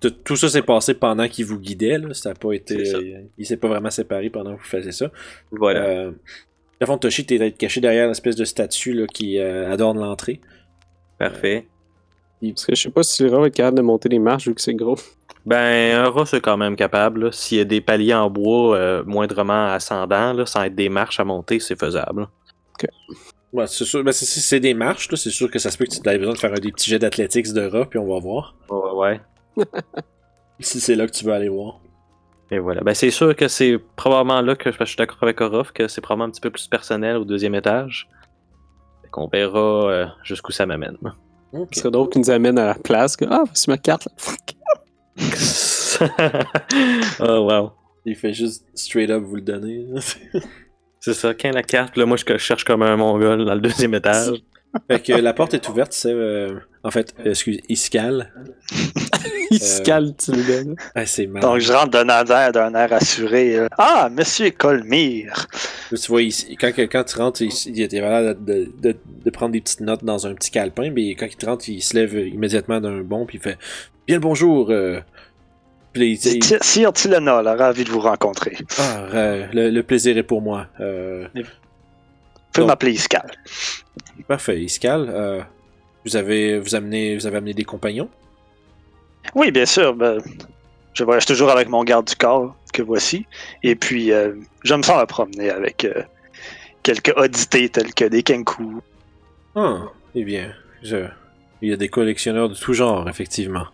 tout- tout ça s'est passé pendant qu'il vous guidait. Là. Ça a pas été. Euh, il s'est pas vraiment séparé pendant que vous faisiez ça. Voilà. Euh, à fond, Toshi, t'es caché derrière l'espèce de statue là, qui euh, adorne l'entrée. Parfait. Parce que je sais pas si le rat va être capable de monter les marches vu que c'est gros. Ben, un rat, c'est quand même capable. S'il y a des paliers en bois euh, moindrement ascendants, là, sans être des marches à monter, c'est faisable. Ouais, c'est sûr. Ben, c'est- c'est des marches. là. C'est sûr que ça se peut que tu aies besoin de faire un des petits jets d'athlétiques de rat, puis on va voir. Ouais, ouais. Si c'est là que tu veux aller voir. Et voilà. Ben, c'est sûr que c'est probablement là que je, je suis d'accord avec Orof, que c'est probablement un petit peu plus personnel au deuxième étage. Fait qu'on verra euh, jusqu'où ça m'amène. Ok. Ce serait drôle qu'il nous amène à la place. que, ah, voici ma carte. là. Fuck? oh, wow. Il fait juste straight up vous le donner. C'est ça, quand la carte, là, moi, je, je cherche comme un mongol dans le deuxième étage. Fait que la porte est ouverte, c'est. euh, en fait, euh, excuse, Iskal. Il se calme, tu le donnes. Ah, c'est mal. Donc, je rentre d'un air, d'un air assuré. euh, Ah, monsieur Colmire! Tu vois, il- quand, quand tu rentres, il, il était l'air de, de, de prendre des petites notes dans un petit calepin, mais quand il te rentre, il se lève immédiatement d'un bond, puis il fait Bien le bonjour. euh. Sire Tilena, là, ravi de vous rencontrer. Ah, euh, le, le plaisir est pour moi. Euh, pouvez Donc- m'appeler Iscal. parfait, Iskal. Euh, vous avez vous amené vous avez amené des compagnons? Oui, bien sûr. ben, je voyage toujours avec mon garde du corps, que voici. Et puis, euh, ça me promener avec euh, quelques oddités telles que des kenku. Ah, eh bien, je... il y a des collectionneurs de tout genre, effectivement.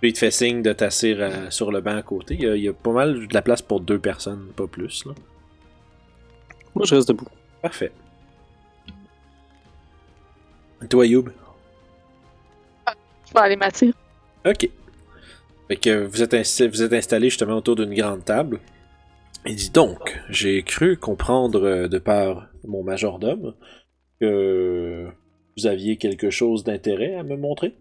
Puis il te fait signe de t'asseoir euh, sur le banc à côté. Il y, a, il y a pas mal de la place pour deux personnes, pas plus. Là. Moi, je reste debout. Parfait. Toi, Youb? Je vais aller m'attirer. Ok. Fait que vous êtes, vous êtes installé justement autour d'une grande table. Il dit donc, j'ai cru comprendre euh, de par mon majordome que vous aviez quelque chose d'intérêt à me montrer?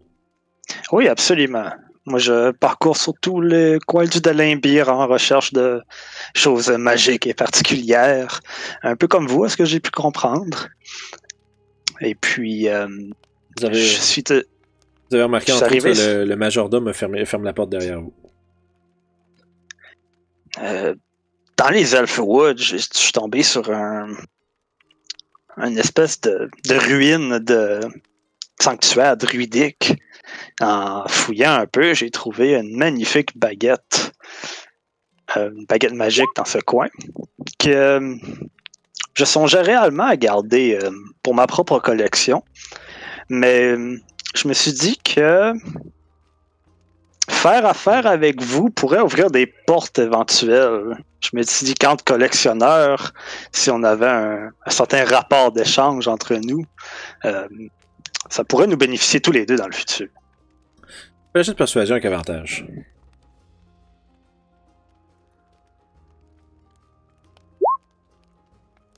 Oui, absolument. Moi, je parcours sur tous les coins du Dalimbir en recherche de choses magiques et particulières. Un peu comme vous, à ce que j'ai pu comprendre. Et puis, euh, Vous avez, je suis... de- vous avez remarqué autres, arrivé- le, le majordome ferme, ferme la porte derrière vous. Euh, dans les Elfwood, je, je suis tombé sur un, une espèce de, de ruine de sanctuaire druidique. En fouillant un peu, j'ai trouvé une magnifique baguette, euh, une baguette magique dans ce coin, que euh, je songeais réellement à garder euh, pour ma propre collection. Mais je me suis dit que faire affaire avec vous pourrait ouvrir des portes éventuelles. Je me suis dit qu'entre collectionneurs, si on avait un, certain rapport d'échange entre nous, ça pourrait nous bénéficier tous les deux dans le futur. Fais juste persuasion avec avantage.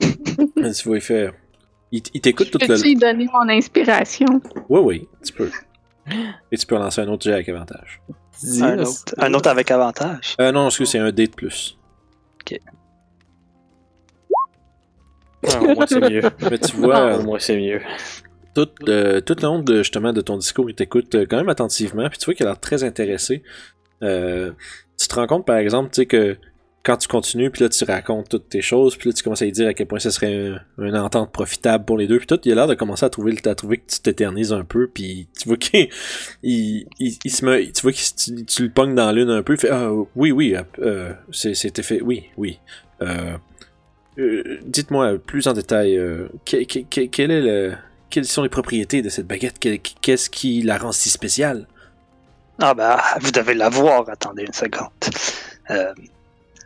tu vois, il fait. Il, il t'écoute tout le Peux-tu lui donner mon inspiration? Oui, oui, tu peux. Et tu peux lancer un autre jet avec avantage. Un autre, un autre avec avantage? Euh, non, excuse, c'est un dé de plus. Ah, au moins, c'est mieux. Mais tu vois, Au moins, c'est mieux. Tout, euh, tout le long de, justement, de ton discours, il t'écoute euh, quand même attentivement, puis tu vois qu'il a l'air très intéressé. Euh, tu te rends compte, par exemple, tu sais, que quand tu continues, puis là, tu racontes toutes tes choses, puis là, tu commences à lui dire à quel point ce serait un- une entente profitable pour les deux, puis tout, il a l'air de commencer à trouver, à trouver que tu t'éternises un peu, puis tu vois qu'il il, il, se met, tu vois que tu, le pognes dans l'une un peu, il fait, ah, oui, oui, euh, c'était fait, oui, oui. Euh, euh, Dites-moi plus en détail, euh, que- que- que- quel est le, quelles sont les propriétés de cette baguette? Que- Qu'est-ce qui la rend si spéciale? Ah ben, vous devez la voir. Attendez une seconde. Euh,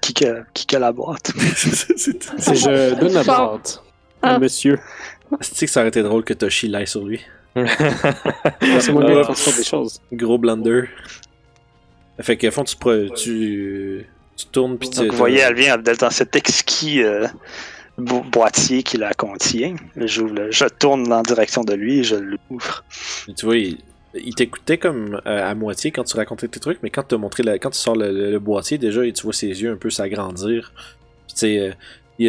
qui, que, qui que la boîte? c'est C'est je donne la boîte. Ah. Monsieur. que ça aurait été drôle que Toshi l'aille sur lui? C'est moi qui Euh, transforme des choses. Gros blunder. Fait que, au fond, tu, tu, tu tournes puis tu. Donc, vous voyez, elle vient dans cet exquis euh, boîtier qui la contient. Le- je tourne en direction de lui et je l'ouvre. Tu vois, il, il t'écoutait comme euh, à moitié quand tu racontais tes trucs, mais quand, t'as montré la- quand tu sors le, le- le boîtier, déjà, et tu vois ses yeux un peu s'agrandir. Tu sais, euh,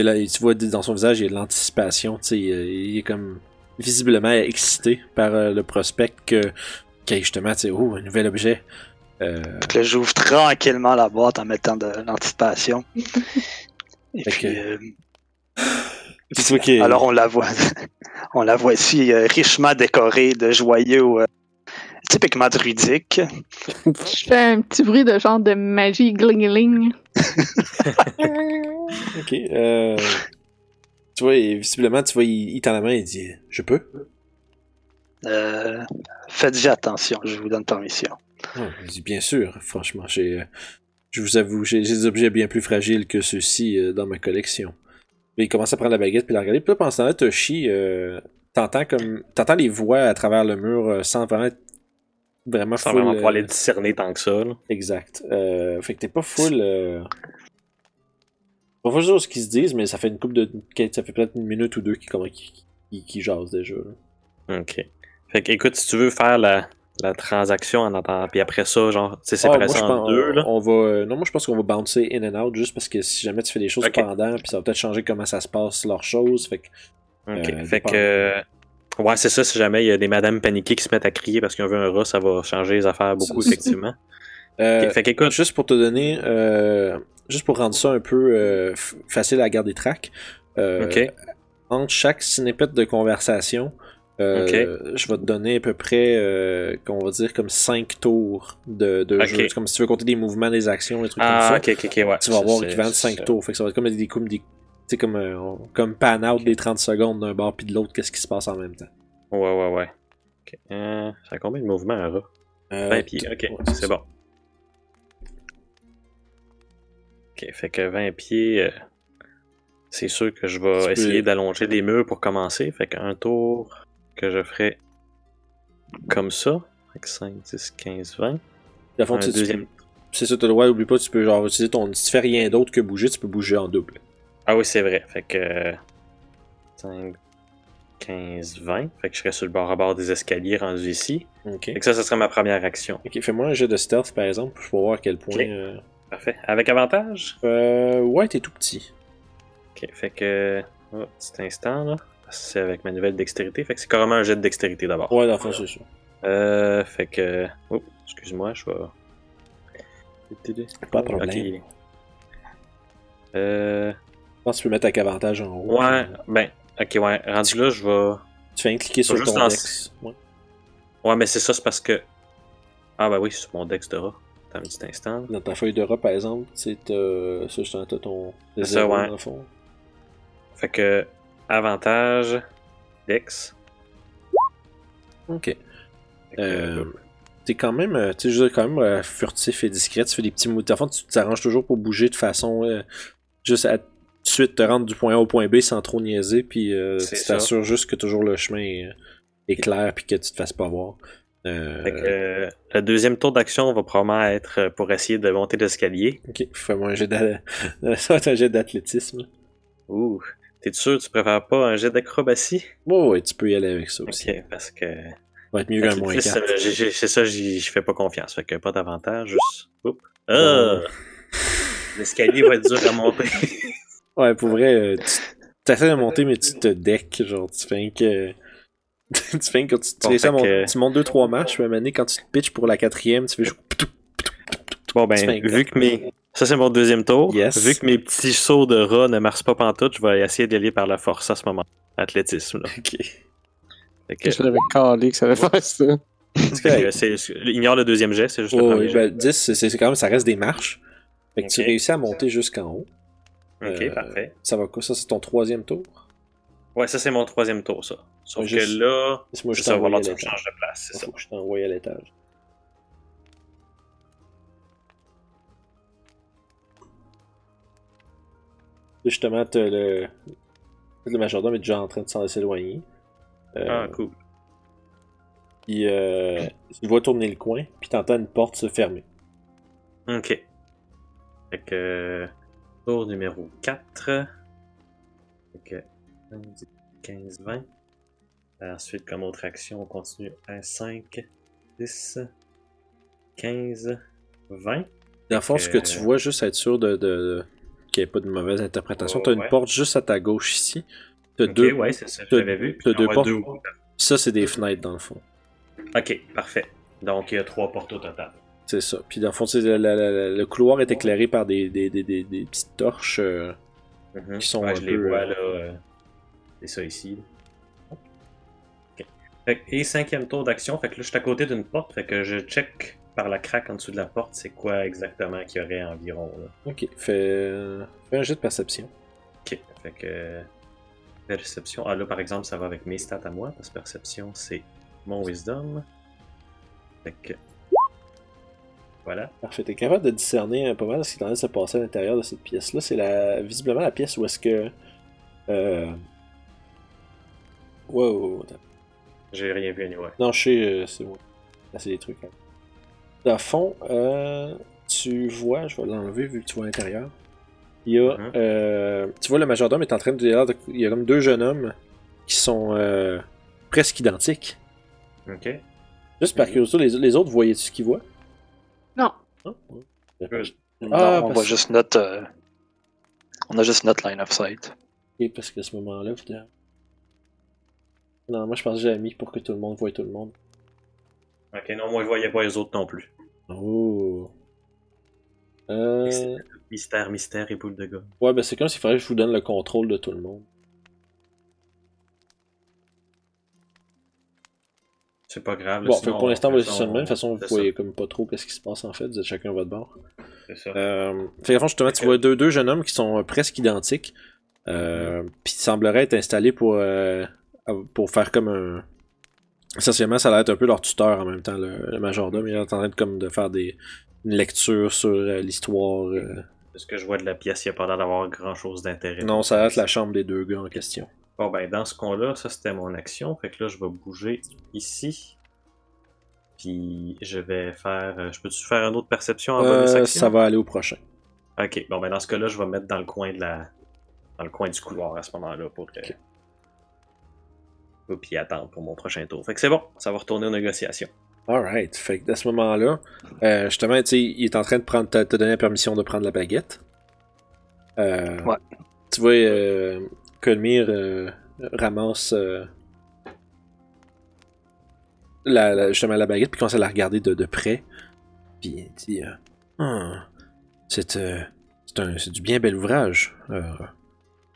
la- tu vois dans son visage, il y a de l'anticipation. Tu sais, il, il est comme visiblement excité par euh, le prospect que, que justement, tu sais, oh, un nouvel objet. Euh, Donc là, j'ouvre tranquillement la boîte en mettant de l'anticipation. Et Fait puis, alors on la voit, on la voit ici euh, richement décorée de joyaux euh, typiquement druidiques. Je fais un petit bruit de genre de magie glingling. Ok. Euh, tu vois, visiblement, tu vois, il, il tend la main et il dit Je peux Euh, Faites-y attention, je vous donne permission. Oh, Il dit Bien sûr, franchement, j'ai. Je vous avoue, j'ai j'ai des objets bien plus fragiles que ceux-ci euh, dans ma collection. Puis il commence à prendre la baguette puis la regarder. Puis là, pendant ce temps-là, Toshi, euh, t'entends comme. T'entends les voix à travers le mur euh, sans vraiment être vraiment Sans full, vraiment euh, pouvoir les discerner tant que ça. là. Exact. Euh, fait que t'es pas full. Pas full sûr ce qu'ils se disent, mais ça fait une coupe de. Ça fait peut-être une minute ou deux qui, comment- qui, qui, qui jasent déjà. là. Ok. Fait que écoute, si tu veux faire la, la transaction en attendant, puis après ça, genre, tu sais, Ah, en pense- deux, là. On va, euh, non, moi je pense qu'on va bouncer in and out juste parce que si jamais tu fais des choses Ok. pendant, puis ça va peut-être changer comment ça se passe leurs choses. Fait que, Ok. euh, fait que. Ouais, c'est ça, si jamais il y a des madames paniquées qui se mettent à crier parce ont vu un rat, ça va changer les affaires beaucoup, C'est- effectivement. euh, Fait qu'écoute, juste pour te donner, euh, juste pour rendre ça un peu euh, facile à garder track, ok. entre chaque snippet de conversation, euh, je vais te donner à peu près, euh, qu'on va dire, comme 5 tours de, jeu. Comme si tu veux compter des mouvements, des actions, des trucs Ah, comme ça. ouais. Tu vas c'est- l'équivalent de c'est 5 ça. tours. Fait que ça va être comme des, comme des comme, euh, comme pan out des 30 secondes d'un bord puis de l'autre, qu'est-ce qui se passe en même temps. Ouais, ouais, ouais. Euh, ça a combien de mouvements un rat Euh, 20 pieds, ok, ouais, c'est bon. Ok, fait que 20 pieds, c'est sûr que je vais Tu peux- essayer d'allonger les murs pour commencer. Fait qu'un tour que je ferai comme ça. Que 5, 10, 15, 20. Puis, à fond, deuxième. C'est ça, t'as le droit, oublie pas, tu peux genre utiliser ton. Si tu fais rien d'autre que bouger, tu peux bouger en double. Ah oui, c'est vrai. Fait que 5, 15, 20. Fait que je serai sur le bord à bord des escaliers rendu ici. Ok. Fait que ça, ça serait ma première action. Ok, fais-moi un jet de stealth par exemple, pour voir à quel point. Euh, Parfait. Avec avantage? euh, ouais, t'es tout petit. Ok, fait que. Oh, petit instant là. C'est avec ma nouvelle dextérité. Fait que c'est carrément un jet de dextérité d'abord. Ouais, dans c'est ça. Euh, fait que. Oh, excuse-moi, je vais. Pas de problème. Euh. Je pense que tu peux mettre avec avantage en haut. Ouais, ben, ok, ouais. Rendu là, je vais. Tu fais un cliquer sur ton lancer. dex. Ouais. Ouais, mais c'est ça, c'est parce que. Ah, bah oui, c'est sur mon dex de rat. Attends un petit instant. Dans ta feuille de rat, par exemple, c'est t'as- ça, ton. C'est ça, ouais. fond. Fait que. Avantage. Dex. Ok. Fait que, Euh, T'es quand même, euh, tu sais, quand même euh, furtif et discret. Tu fais des petits mots. De fond, tu t'arranges toujours pour bouger de façon euh, juste à tout de suite te rendre du point A au point B sans trop niaiser. Puis euh, C'est tu t'assures juste que toujours le chemin est, est clair puis que tu te fasses pas voir. Euh, Fait que, euh, le deuxième tour d'action va probablement être euh, pour essayer de monter l'escalier. Ok, fais-moi un jet d'athlétisme. Ouh. T'es sûr que tu préfères pas un jet d'acrobatie? Oh, ouais, tu peux y aller avec ça aussi. Ok, parce que. Ça va être mieux qu'un moins Athlétisme, 4. j'ai- j'ai- C'est ça, j'y fais pas confiance. Fait que pas d'avantage, juste. Oups. Ah! Euh. L'escalier va être dur à monter. Ouais, pour vrai, euh, tu essaies de monter, mais tu te deck. Genre, tu fais que. tu fais que tu, tu, Bon, que- tu montes 2-3 matchs, mais à un moment donné, quand tu te pitches pour la quatrième, tu fais juste. Bon, ben, vu que mes. Ça, c'est mon deuxième tour. Yes. Vu que mes petits sauts de rat ne marchent pas pantoute, je vais essayer d'y aller par la force à ce moment. Athlétisme, là. Ok. Fait que, Je l'avais calé que ça allait faire ça. c'est- c'est- ignore le deuxième jet, c'est juste le Oh, premier oui, jet. ben, 10, c'est c'est quand même, ça reste des marches. Fait que tu réussis à monter jusqu'en haut. Ok, euh, parfait. Ça va quoi? Ça, c'est ton troisième tour? Ouais, ça, c'est mon troisième tour, ça. Sauf Ouais, que juste- là, Laisse-moi ça, va falloir que tu changes de place, c'est ça. Faut que je t'envoie à l'étage. Justement, t'as le. Le majordome est déjà en train de s'en s'éloigner. Euh, Ah, cool. Puis euh, tu vois tourner le coin, puis t'entends une porte se fermer. Ok. Fait que. Tour numéro 4. Fait que. 15, 20. Ensuite, comme autre action, on continue à 5, 10, 15, 20. Dans le fond, ce que Euh, tu vois, juste être sûr de- de- qu'il n'y ait pas de mauvaise interprétation, t'as une Ouais. porte juste à ta gauche ici. T'as Ok, deux. ouais, c'est ça, vu. Puis deux portes. Ça, c'est des fenêtres dans le fond. Ok, parfait. Donc, il y a trois portes au total. C'est ça. Puis dans le fond, le, couloir est éclairé par des, des, des, des, des petites torches. euh, Mhm. Qui sont Ouais, un je les peu, vois euh, là. euh, C'est ça ici. Fait et cinquième tour d'action, fait que là je suis à côté d'une porte, fait que je check par la craque en dessous de la porte, c'est quoi exactement qu'il y aurait environ là? Ok, fais, fais un jet de perception. Ok, fait que. Perception. Ah là par exemple, ça va avec mes stats à moi, parce que perception c'est mon wisdom. Fait que. Voilà. Parfait. T'es capable de discerner un pas mal ce qui est en train de se passer à l'intérieur de cette pièce-là. C'est la, visiblement la pièce où est-ce que. Euh... Wow. J'ai rien vu anyway. Non, je sais, euh, c'est moi. Là, c'est des trucs. hein. Dans le fond, euh, tu vois, je vais l'enlever vu que tu vois à l'intérieur. Il y a. Mhm. euh, tu vois, le majordome est en train de. Il y a comme deux jeunes hommes qui sont euh, presque identiques. Ok. Juste par curiosité, les, les autres, voyaient-tu ce qu'ils voient? Non. Non? Good. Non, Ah, on parce- voit juste notre. euh, On a juste notre line of sight. Ok, parce qu'à ce moment-là, évidemment. Non, moi je pense que j'ai mis pour que tout le monde voie tout le monde. Ok, non, moi je voyais pas les autres non plus. Oh. Euh... Mystère, mystère et boule de gars. Ouais, ben c'est comme s'il fallait que je vous donne le contrôle de tout le monde. C'est pas grave. Bon, sinon, pour l'instant, on va laisser ça de même. De toute façon, vous voyez comme pas trop qu'est-ce qui se passe en fait. Vous êtes chacun à votre bord. C'est ça. Euh, fait justement, tu vois deux, deux jeunes hommes qui sont euh, presque identiques. Euh, Puis ils sembleraient être installés pour, euh, pour faire comme un. Essentiellement, ça a l'air être un peu leur tuteur en même temps. Le, le majordome, il est en train de, comme, de faire des, une lecture sur euh, l'histoire. euh. De ce que je vois de la pièce, il n'y a pas l'air d'avoir grand chose d'intérêt. Non, ça a l'air être la chambre des deux gars en question. Bon, ben, dans ce cas-là, ça c'était mon action. Fait que là, je vais bouger ici. Puis, je vais faire. euh, Je peux-tu faire une autre perception bonus Euh, action? ça va aller au prochain. Ok, bon, ben, dans ce cas-là, je vais me mettre dans le coin de la. Dans le coin du couloir à ce moment-là pour que. Ok. Et puis attendre pour mon prochain tour. Fait que c'est bon, ça va retourner aux négociations. Alright. Fait que à ce moment-là, euh, justement, tu sais, il est en train de prendre, te, te donner la permission de prendre la baguette. Euh, Ouais. Tu vois, euh, Colmire euh, ramasse euh, la, la- justement la baguette, puis commence à la regarder de, de près. Puis il dit euh, Ah, c'est, euh, c'est, un, c'est du bien bel ouvrage. Euh,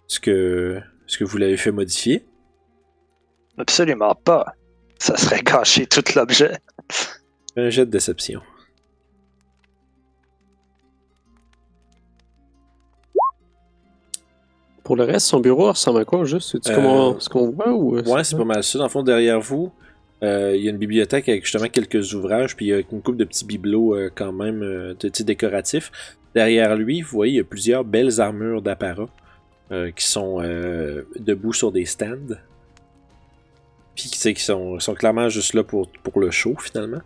est-ce, que, est-ce que vous l'avez fait modifier Absolument pas. Ça serait cacher tout l'objet. Un jet de déception. Pour le reste, son bureau ressemble à quoi juste? C'est-tu Euh, comment ce qu'on voit ou euh, Ouais, c'est pas mal ça. Dans le fond, derrière vous, euh, il y a une bibliothèque avec justement quelques ouvrages, puis il y a une couple de petits bibelots euh, quand même euh, de petits décoratifs. Derrière lui, vous voyez, il y a plusieurs belles armures d'apparat euh, qui sont euh, debout sur des stands. Puis qui sont, sont clairement juste là pour, pour le show finalement.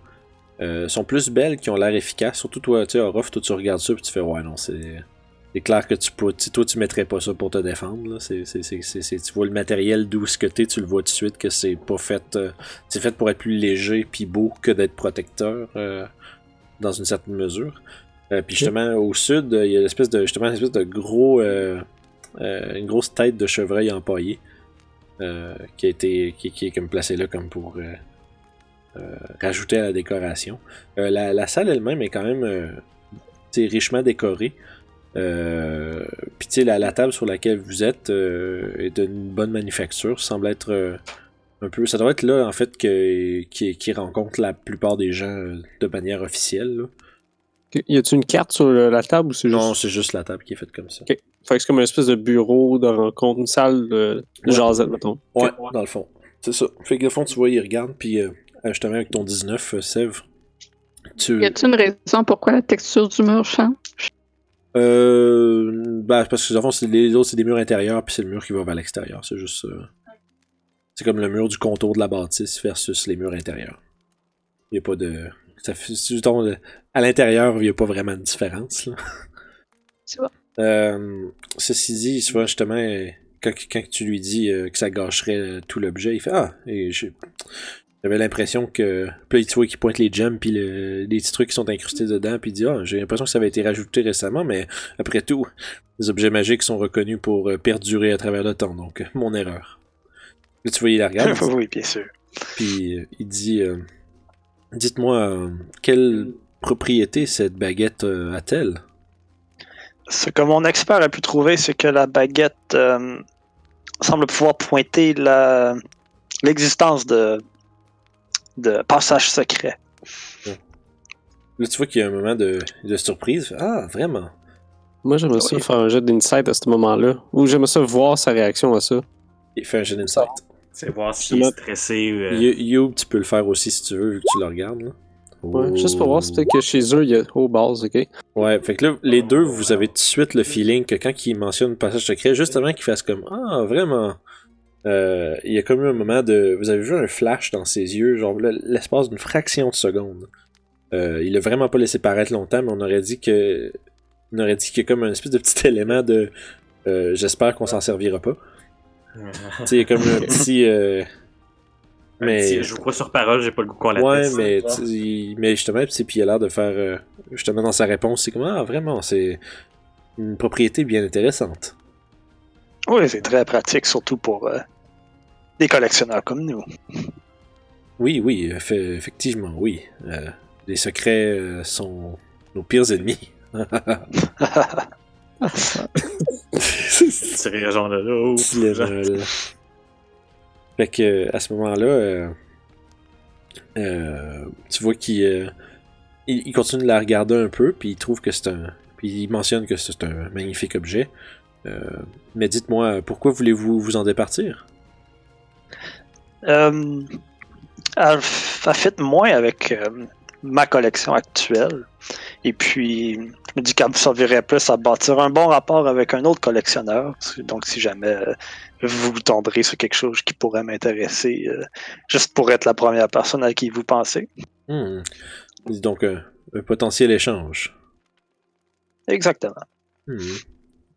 Euh, sont plus belles, qui ont l'air efficaces. Surtout toi, tu sais, Orof, toi tu regardes ça puis tu fais ouais non, c'est. C'est clair que tu peux, toi tu mettrais pas ça pour te défendre. là. C'est, c'est, c'est, c'est- c'est- tu vois le matériel d'où ce que t'es, tu le vois tout de suite que c'est pas fait. euh, c'est fait pour être plus léger puis beau que d'être protecteur euh, dans une certaine mesure. Euh, puis justement au sud, il y a l'espèce de justement une espèce de gros une grosse tête de chevreuil empaillé euh, qui a été qui, qui est comme placée là comme pour euh, euh, rajouter à la décoration. La, la salle elle-même est quand même richement décorée. Puis tu sais, la, la table sur laquelle vous êtes est d'une bonne manufacture, semble être un peu. Ça doit être là en fait que, qui, qui rencontre la plupart des gens de manière officielle. là. Y a-tu une carte sur la table ou c'est juste. Non, c'est juste la table qui est faite comme ça. Fait que c'est comme une espèce de bureau de rencontre, une salle de, Ouais. jasette, mettons. Ouais, dans le fond. C'est ça. Fait que le fond, tu vois, il regarde, puis euh, justement avec ton 19, euh, Sèvres, tu. Y a-t-il une raison pourquoi la texture du mur change? Euh, bah, parce que, dans le fond, c'est- les autres, c'est des murs intérieurs, puis c'est le mur qui va vers l'extérieur. C'est juste. euh, c'est comme le mur du contour de la bâtisse versus les murs intérieurs. Il n'y a pas de. Ça à l'intérieur, il n'y a pas vraiment de différence. Là. C'est bon. Euh, ceci dit, souvent, justement, quand, quand tu lui dis euh, que ça gâcherait euh, tout l'objet, il fait Ah, et j'avais l'impression que. Puis là, tu vois qu'il pointe les gems, puis le- les petits trucs qui sont incrustés dedans, puis il dit Ah, j'ai l'impression que ça avait été rajouté récemment, mais après tout, les objets magiques sont reconnus pour perdurer à travers le temps, donc mon erreur. Là, tu vois, il la regarde, oui, bien sûr. puis euh, il dit euh, Dites-moi, quelle propriété cette baguette a-t-elle? Ce que mon expert a pu trouver, c'est que la baguette euh, semble pouvoir pointer la- l'existence de, de passages secrets. Là, tu vois qu'il y a un moment de, de surprise. Ah, vraiment Moi, j'aimerais ça Oui. faire un jet d'insight à ce moment-là. Ou j'aimerais ça voir sa réaction à ça. Il fait un jet d'insight. C'est voir s'il est stressé. euh, You, You, tu peux le faire aussi si tu veux, vu que tu le regardes. Là. Ouais, Juste pour voir, c'est peut-être que chez eux, il y a au base, ok? Ouais, fait que là, les deux, vous avez tout de suite le feeling que quand il mentionne le passage secret, juste avant qu'il fasse comme Ah, vraiment euh, Il y a comme eu un moment de. Vous avez vu un flash dans ses yeux, genre l'espace d'une fraction de seconde. Euh, il a vraiment pas laissé paraître longtemps, mais on aurait dit que. On aurait dit qu'il y a comme un espèce de petit élément de. euh, J'espère qu'on s'en servira pas. Tu sais, il y a comme un petit. Mais. petit- Je vous crois sur parole, j'ai pas le goût qu'on la Ouais, teste. mais, il- mais justement, puis il a l'air de faire. euh, justement, dans sa réponse, c'est comme Ah, vraiment, c'est une propriété bien intéressante. Oui, c'est très pratique, surtout pour euh, des collectionneurs comme nous. Oui, oui, effe- effectivement, oui. Euh, les secrets euh, sont nos pires ennemis. Rire genre de là. Fait que à ce moment-là, euh, euh, tu vois qu'il euh, continue de la regarder un peu, puis il trouve que c'est un. Puis il mentionne que c'est un magnifique objet. Mais dites-moi, pourquoi voulez-vous vous en départir? Euh, elle, f- elle fit moins avec ma collection actuelle. Et puis, je me dis qu'elle me servirait plus à bâtir un bon rapport avec un autre collectionneur. Donc, si jamais euh, vous tomberez sur quelque chose qui pourrait m'intéresser, euh, juste pour être la première personne à qui vous pensez. Hmm. Dis donc un, un potentiel échange. Exactement. Hmm.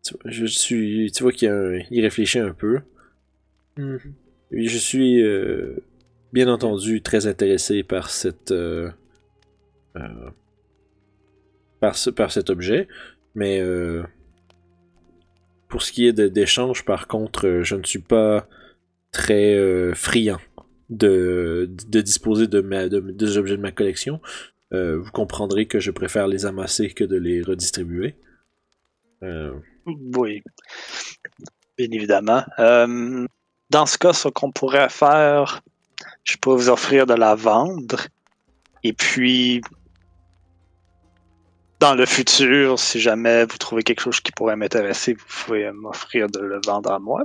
Tu, je suis, tu vois qu'il y a un- il réfléchit un peu. Hmm. Je suis euh, bien entendu très intéressé par cette euh, euh, par, ce, par cet objet, mais euh, pour ce qui est d'échange, par contre, euh, je ne suis pas très euh, friand de, de disposer de, ma, de- des objets de ma collection. Vous comprendrez que je préfère les amasser que de les redistribuer. Oui, bien évidemment. Dans ce cas, ce qu'on pourrait faire, je pourrais vous offrir de la vendre. Et puis, dans le futur, si jamais vous trouvez quelque chose qui pourrait m'intéresser, vous pouvez m'offrir de le vendre à moi.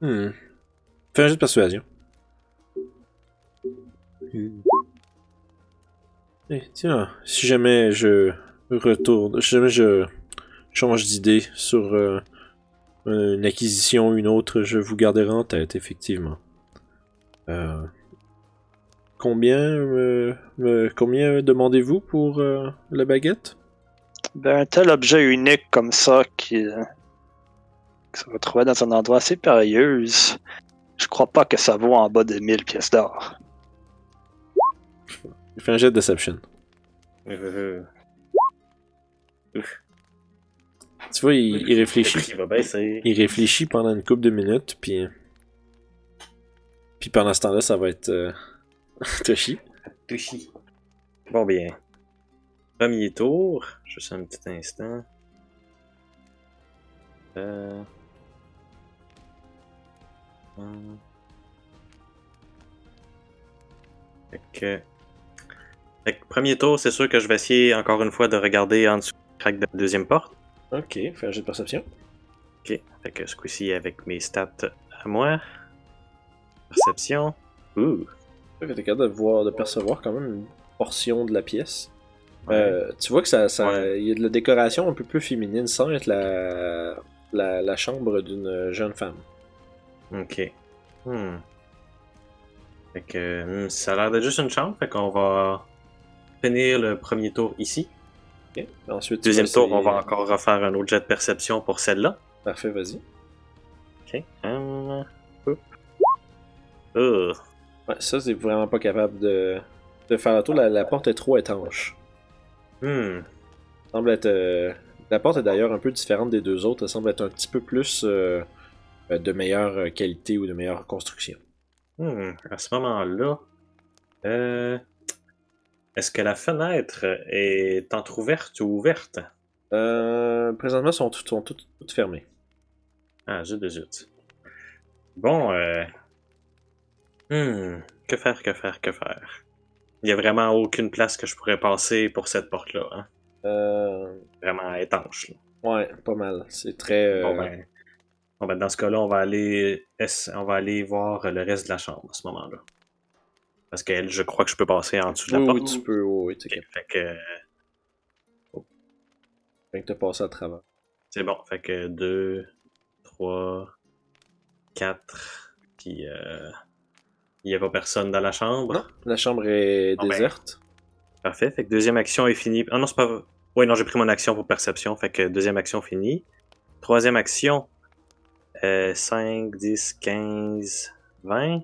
Hmm. Fais un jeu de persuasion. Eh, tiens, si jamais je retourne, si jamais je change d'idée sur euh, une acquisition ou une autre, je vous garderai en tête, effectivement. Euh, combien me, me- combien demandez-vous pour euh, la baguette? Ben, un tel objet unique comme ça qui, euh, qui se retrouvait dans un endroit assez périlleux, je crois pas que ça vaut en bas de 1000 pièces d'or. Fais un jet de deception. Euh, Tu vois, il, il réfléchit. Va. Il réfléchit pendant une couple de minutes, puis. Puis pendant ce temps-là, ça va être. Euh... Toshi. Touchy. Bon bien. Premier tour. Juste un petit instant. Euh... hum. Fait que... Fait que premier tour, c'est sûr que je vais essayer encore une fois de regarder en dessous du crack de la deuxième porte. Ok, fais un de perception. Ok. Fait que ce coup-ci avec mes stats à moi. Perception. Ouh. Capable de voir, de percevoir quand même une portion de la pièce. Euh, tu vois que ça, ça, Ouais. il y a de la décoration un peu plus féminine sans être la, la, la chambre d'une jeune femme. Ok. Hmm. Fait que hmm, ça a l'air d'être juste une chambre, fait qu'on va finir le premier tour ici. Ensuite, Deuxième tour, essayer- on va encore refaire un autre jet de perception pour celle-là. Parfait, vas-y. Ok. Hum. Oup. Ouais, ça, c'est vraiment pas capable de, de faire le tour. La, la porte est trop étanche. Hmm. semble être. euh, La porte est d'ailleurs un peu différente des deux autres. Elle semble être un petit peu plus euh, euh, de meilleure qualité ou de meilleure construction. Hmm. À ce moment-là, euh, est-ce que la fenêtre est entrouverte ou ouverte? Euh, présentement, elles sont, toutes, sont toutes, toutes fermées. Ah, zut de zut. Bon, euh... Hmm, que faire, que faire, que faire? Il y a vraiment aucune place que je pourrais passer pour cette porte-là, hein? Euh, Vraiment étanche, là. ouais, pas mal. C'est très. euh, Bon, ben... bon, ben, dans ce cas-là, on va aller... On va aller voir le reste de la chambre, à ce moment-là. Parce que je crois que je peux passer en dessous de la oui, porte. oui, tu peux. Oui, oui, tu Ok, fait que... te passer à travers. C'est bon, fait que 2, 3, 4, puis euh, il n'y a pas personne dans la chambre? Non, la chambre est ben. déserte. Parfait, fait que deuxième action est finie. Ah non, c'est pas... Ouais, non, j'ai pris mon action pour perception, fait que deuxième action finie. Troisième action, euh, 5, 10, 15, 20.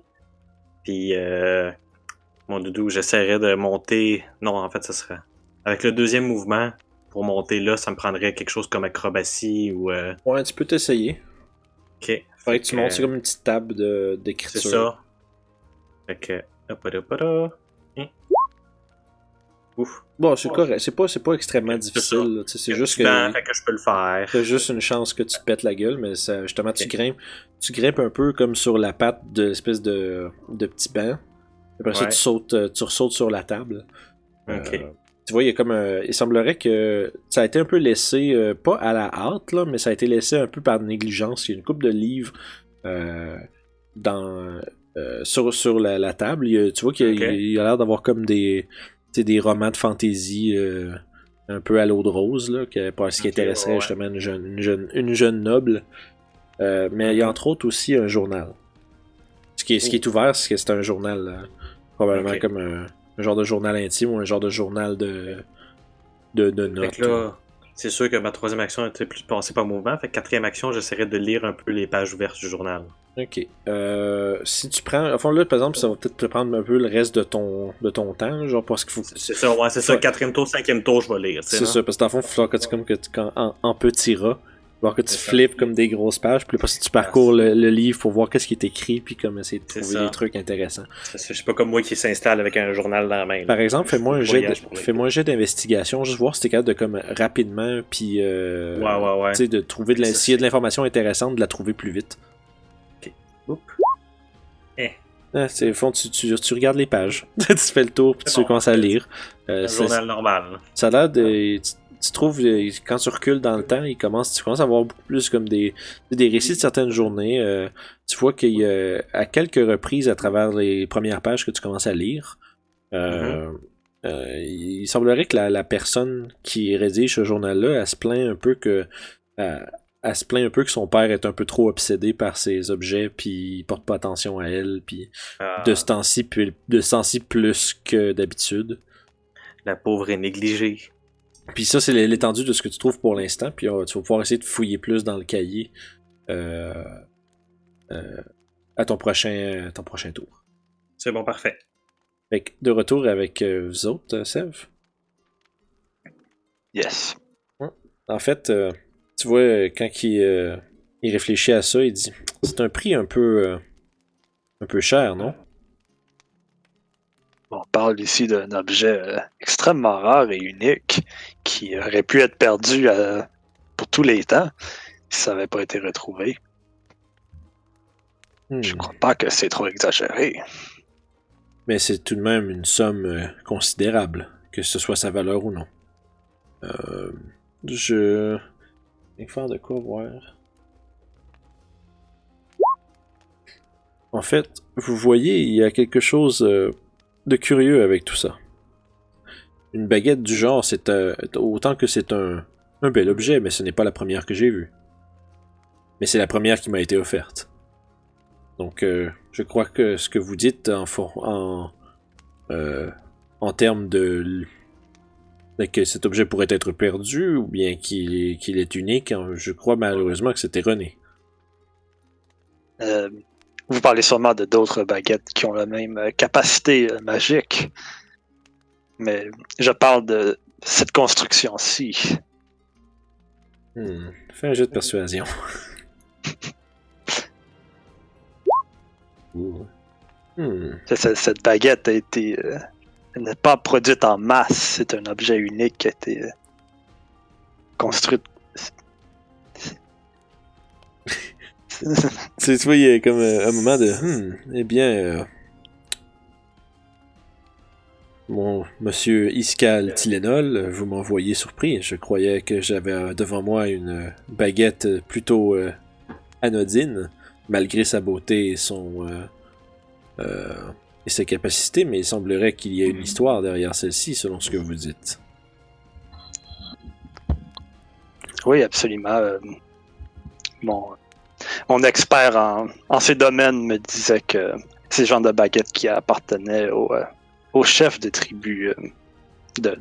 Puis, euh, mon doudou, j'essaierai de monter... Non, en fait, ça serait... Avec le deuxième mouvement, pour monter là, ça me prendrait quelque chose comme acrobatie ou... euh, Ouais, tu peux t'essayer. Ok. Faudrait que tu montes, comme une petite table de- d'écriture. C'est ça. Fait que. Hein? Ouf. Bon, c'est Ouais. correct. C'est pas, c'est pas extrêmement difficile. C'est juste que. Fait que je peux le faire. T'as juste une chance que tu te pètes la gueule, mais ça, justement, tu Ok. grimpes. Tu grimpes un peu comme sur la patte de l'espèce de, de petit banc. Après ça, tu sautes, euh, tu ressautes sur la table. Ok. Euh, tu vois, il y a comme un- Il semblerait que ça a été un peu laissé, euh, pas à la hâte, là, mais ça a été laissé un peu par négligence. Il y a une coupe de livres euh, dans, euh, sur, sur la, la table. Il y a- tu vois qu'il a- il l'air d'avoir comme des, des romans de fantasy euh, un peu à l'eau de rose, là, que, pour ce qui intéresserait ouais, justement une jeune, une jeune, une jeune noble. Euh, mais il y a entre autres aussi un journal. Ce qui est, ce qui est ouvert, c'est que c'est un journal, probablement comme un, un genre de journal intime ou un genre de journal de, de, notes. là, c'est sûr que ma troisième action était plus passée par mouvement. Fait que quatrième action, j'essaierai de lire un peu les pages ouvertes du journal. Ok. Euh, si tu prends. Enfin, là, par exemple, ça va peut-être te prendre un peu le reste de ton, de ton temps, genre, parce qu'il faut. C'est ça, ouais, c'est ça. Quatrième tour, cinquième tour, je vais lire. C'est ça, parce que dans le fond, il falloir que tu, comme que tu, en, en petit rat, voir que tu flippes comme des grosses pages, puis parce que tu parcours le, le livre pour voir qu'est-ce qui est écrit, puis comme essayer de trouver des trucs intéressants. C'est- c'est pas comme moi qui s'installe avec un journal dans la main. là. Par exemple, fais-moi un jet, fais-moi un jet d'investigation, juste voir si t'es capable de comme rapidement, puis euh, Ouais, ouais, ouais. tu sais, de trouver de l'information intéressante, de la trouver plus vite. C'est au fond, tu, tu, tu regardes les pages, tu fais le tour, puis C'est tu bon. commences à lire. Euh, Un c'est- journal normal. ça a l'air de. Tu, tu trouves, euh, quand tu recules dans le temps, il commence, tu commences à avoir beaucoup plus comme des, des récits de certaines journées. euh, tu vois qu'il y a à quelques reprises à travers les premières pages que tu commences à lire. euh, euh, il semblerait que la, la personne qui rédige ce journal-là, elle se plaint un peu que. Elle, se plaint un peu que son père est un peu trop obsédé par ses objets, puis il porte pas attention à elle, puis Ah, de ce temps-ci, temps-ci plus que d'habitude. La pauvre est négligée. Puis ça, c'est l'étendue de ce que tu trouves pour l'instant. Puis euh, tu vas pouvoir essayer de fouiller plus dans le cahier euh, euh, à ton prochain, ton prochain tour. C'est bon, parfait. Fait que de retour avec euh, vous autres, euh, Sev? Yes. En fait, euh, tu vois, euh, quand il, euh, il réfléchit à ça, il dit C'est un prix un peu, euh, un peu cher, non? On parle ici d'un objet euh, extrêmement rare et unique qui aurait pu être perdu pour tous les temps si ça n'avait pas été retrouvé. Hmm. Je crois pas que c'est trop exagéré. Mais c'est tout de même une somme considérable, que ce soit sa valeur ou non. Euh, je. Faire de quoi voir. En fait, vous voyez, il y a quelque chose euh, de curieux avec tout ça. Une baguette du genre, c'est euh, autant que c'est un, bel objet, mais ce n'est pas la première que j'ai vue. Mais c'est la première qui m'a été offerte. Donc, euh, je crois que ce que vous dites en, en, en termes de que cet objet pourrait être perdu ou bien qu'il est, unique, hein, je crois malheureusement que c'est erroné. Euh, vous parlez sûrement de d'autres baguettes qui ont la même capacité euh, magique. Mais je parle de cette construction-ci. Hmm. Fais un jeu de persuasion. Ouh. Hmm. Ce- ce- Cette baguette a été. euh, elle n'est pas produite en masse. C'est un objet unique qui a été euh, construit. Tu tu il y a comme euh, un moment de Hmm, eh bien. euh, Mon monsieur Iskal Tylenol, vous m'envoyez surpris. Je croyais que j'avais devant moi une baguette plutôt anodine, malgré sa beauté et son. euh, et ses capacités, mais il semblerait qu'il y ait une histoire derrière celle-ci, selon ce que vous dites. Oui, absolument. euh, Mon, mon expert en, en ces domaines me disait que c'est le genre de baguette qui appartenait au, euh, au chef de tribu euh, de,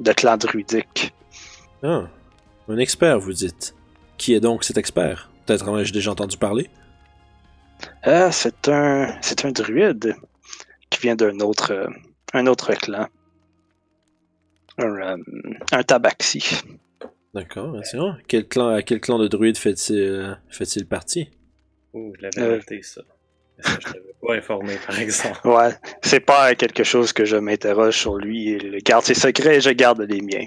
de clan druidique. Ah, un expert, vous dites. Qui est donc cet expert? Peut-être en ai-je déjà entendu parler? Ah, c'est un, c'est un druide vient d'un autre, euh, un autre clan. Un, euh, un tabaxi. D'accord, c'est vrai. Quel clan, à quel clan de druides fait-il euh, fait-il partie? Ouh, je l'avais Euh. noté, ça. Ça, je t'avais pas informé, par exemple. Ouais, c'est pas quelque chose que je m'interroge sur lui. Il garde ses secrets et je garde les miens.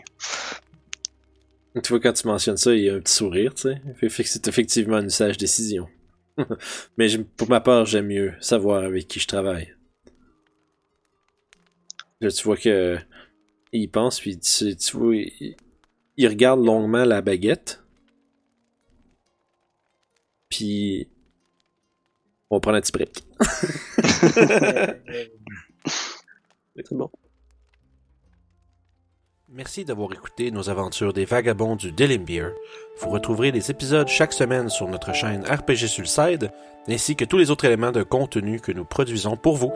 Tu vois, quand tu mentionnes ça, il y a un petit sourire, tu sais. Fait- fait c'est effectivement une sage décision. Mais pour ma part, j'aime mieux savoir avec qui je travaille. Là, tu vois que il pense, puis tu, tu vois, il, il regarde longuement la baguette. Puis on va prendre un petit break. C'est bon. Merci d'avoir écouté nos aventures des vagabonds du Delimbeer. Vous retrouverez les épisodes chaque semaine sur notre chaîne RPG Sulside, ainsi que tous les autres éléments de contenu que nous produisons pour vous.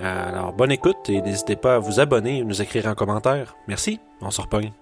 Alors, bonne écoute et n'hésitez pas à vous abonner et nous écrire en commentaire. Merci, on se repogne.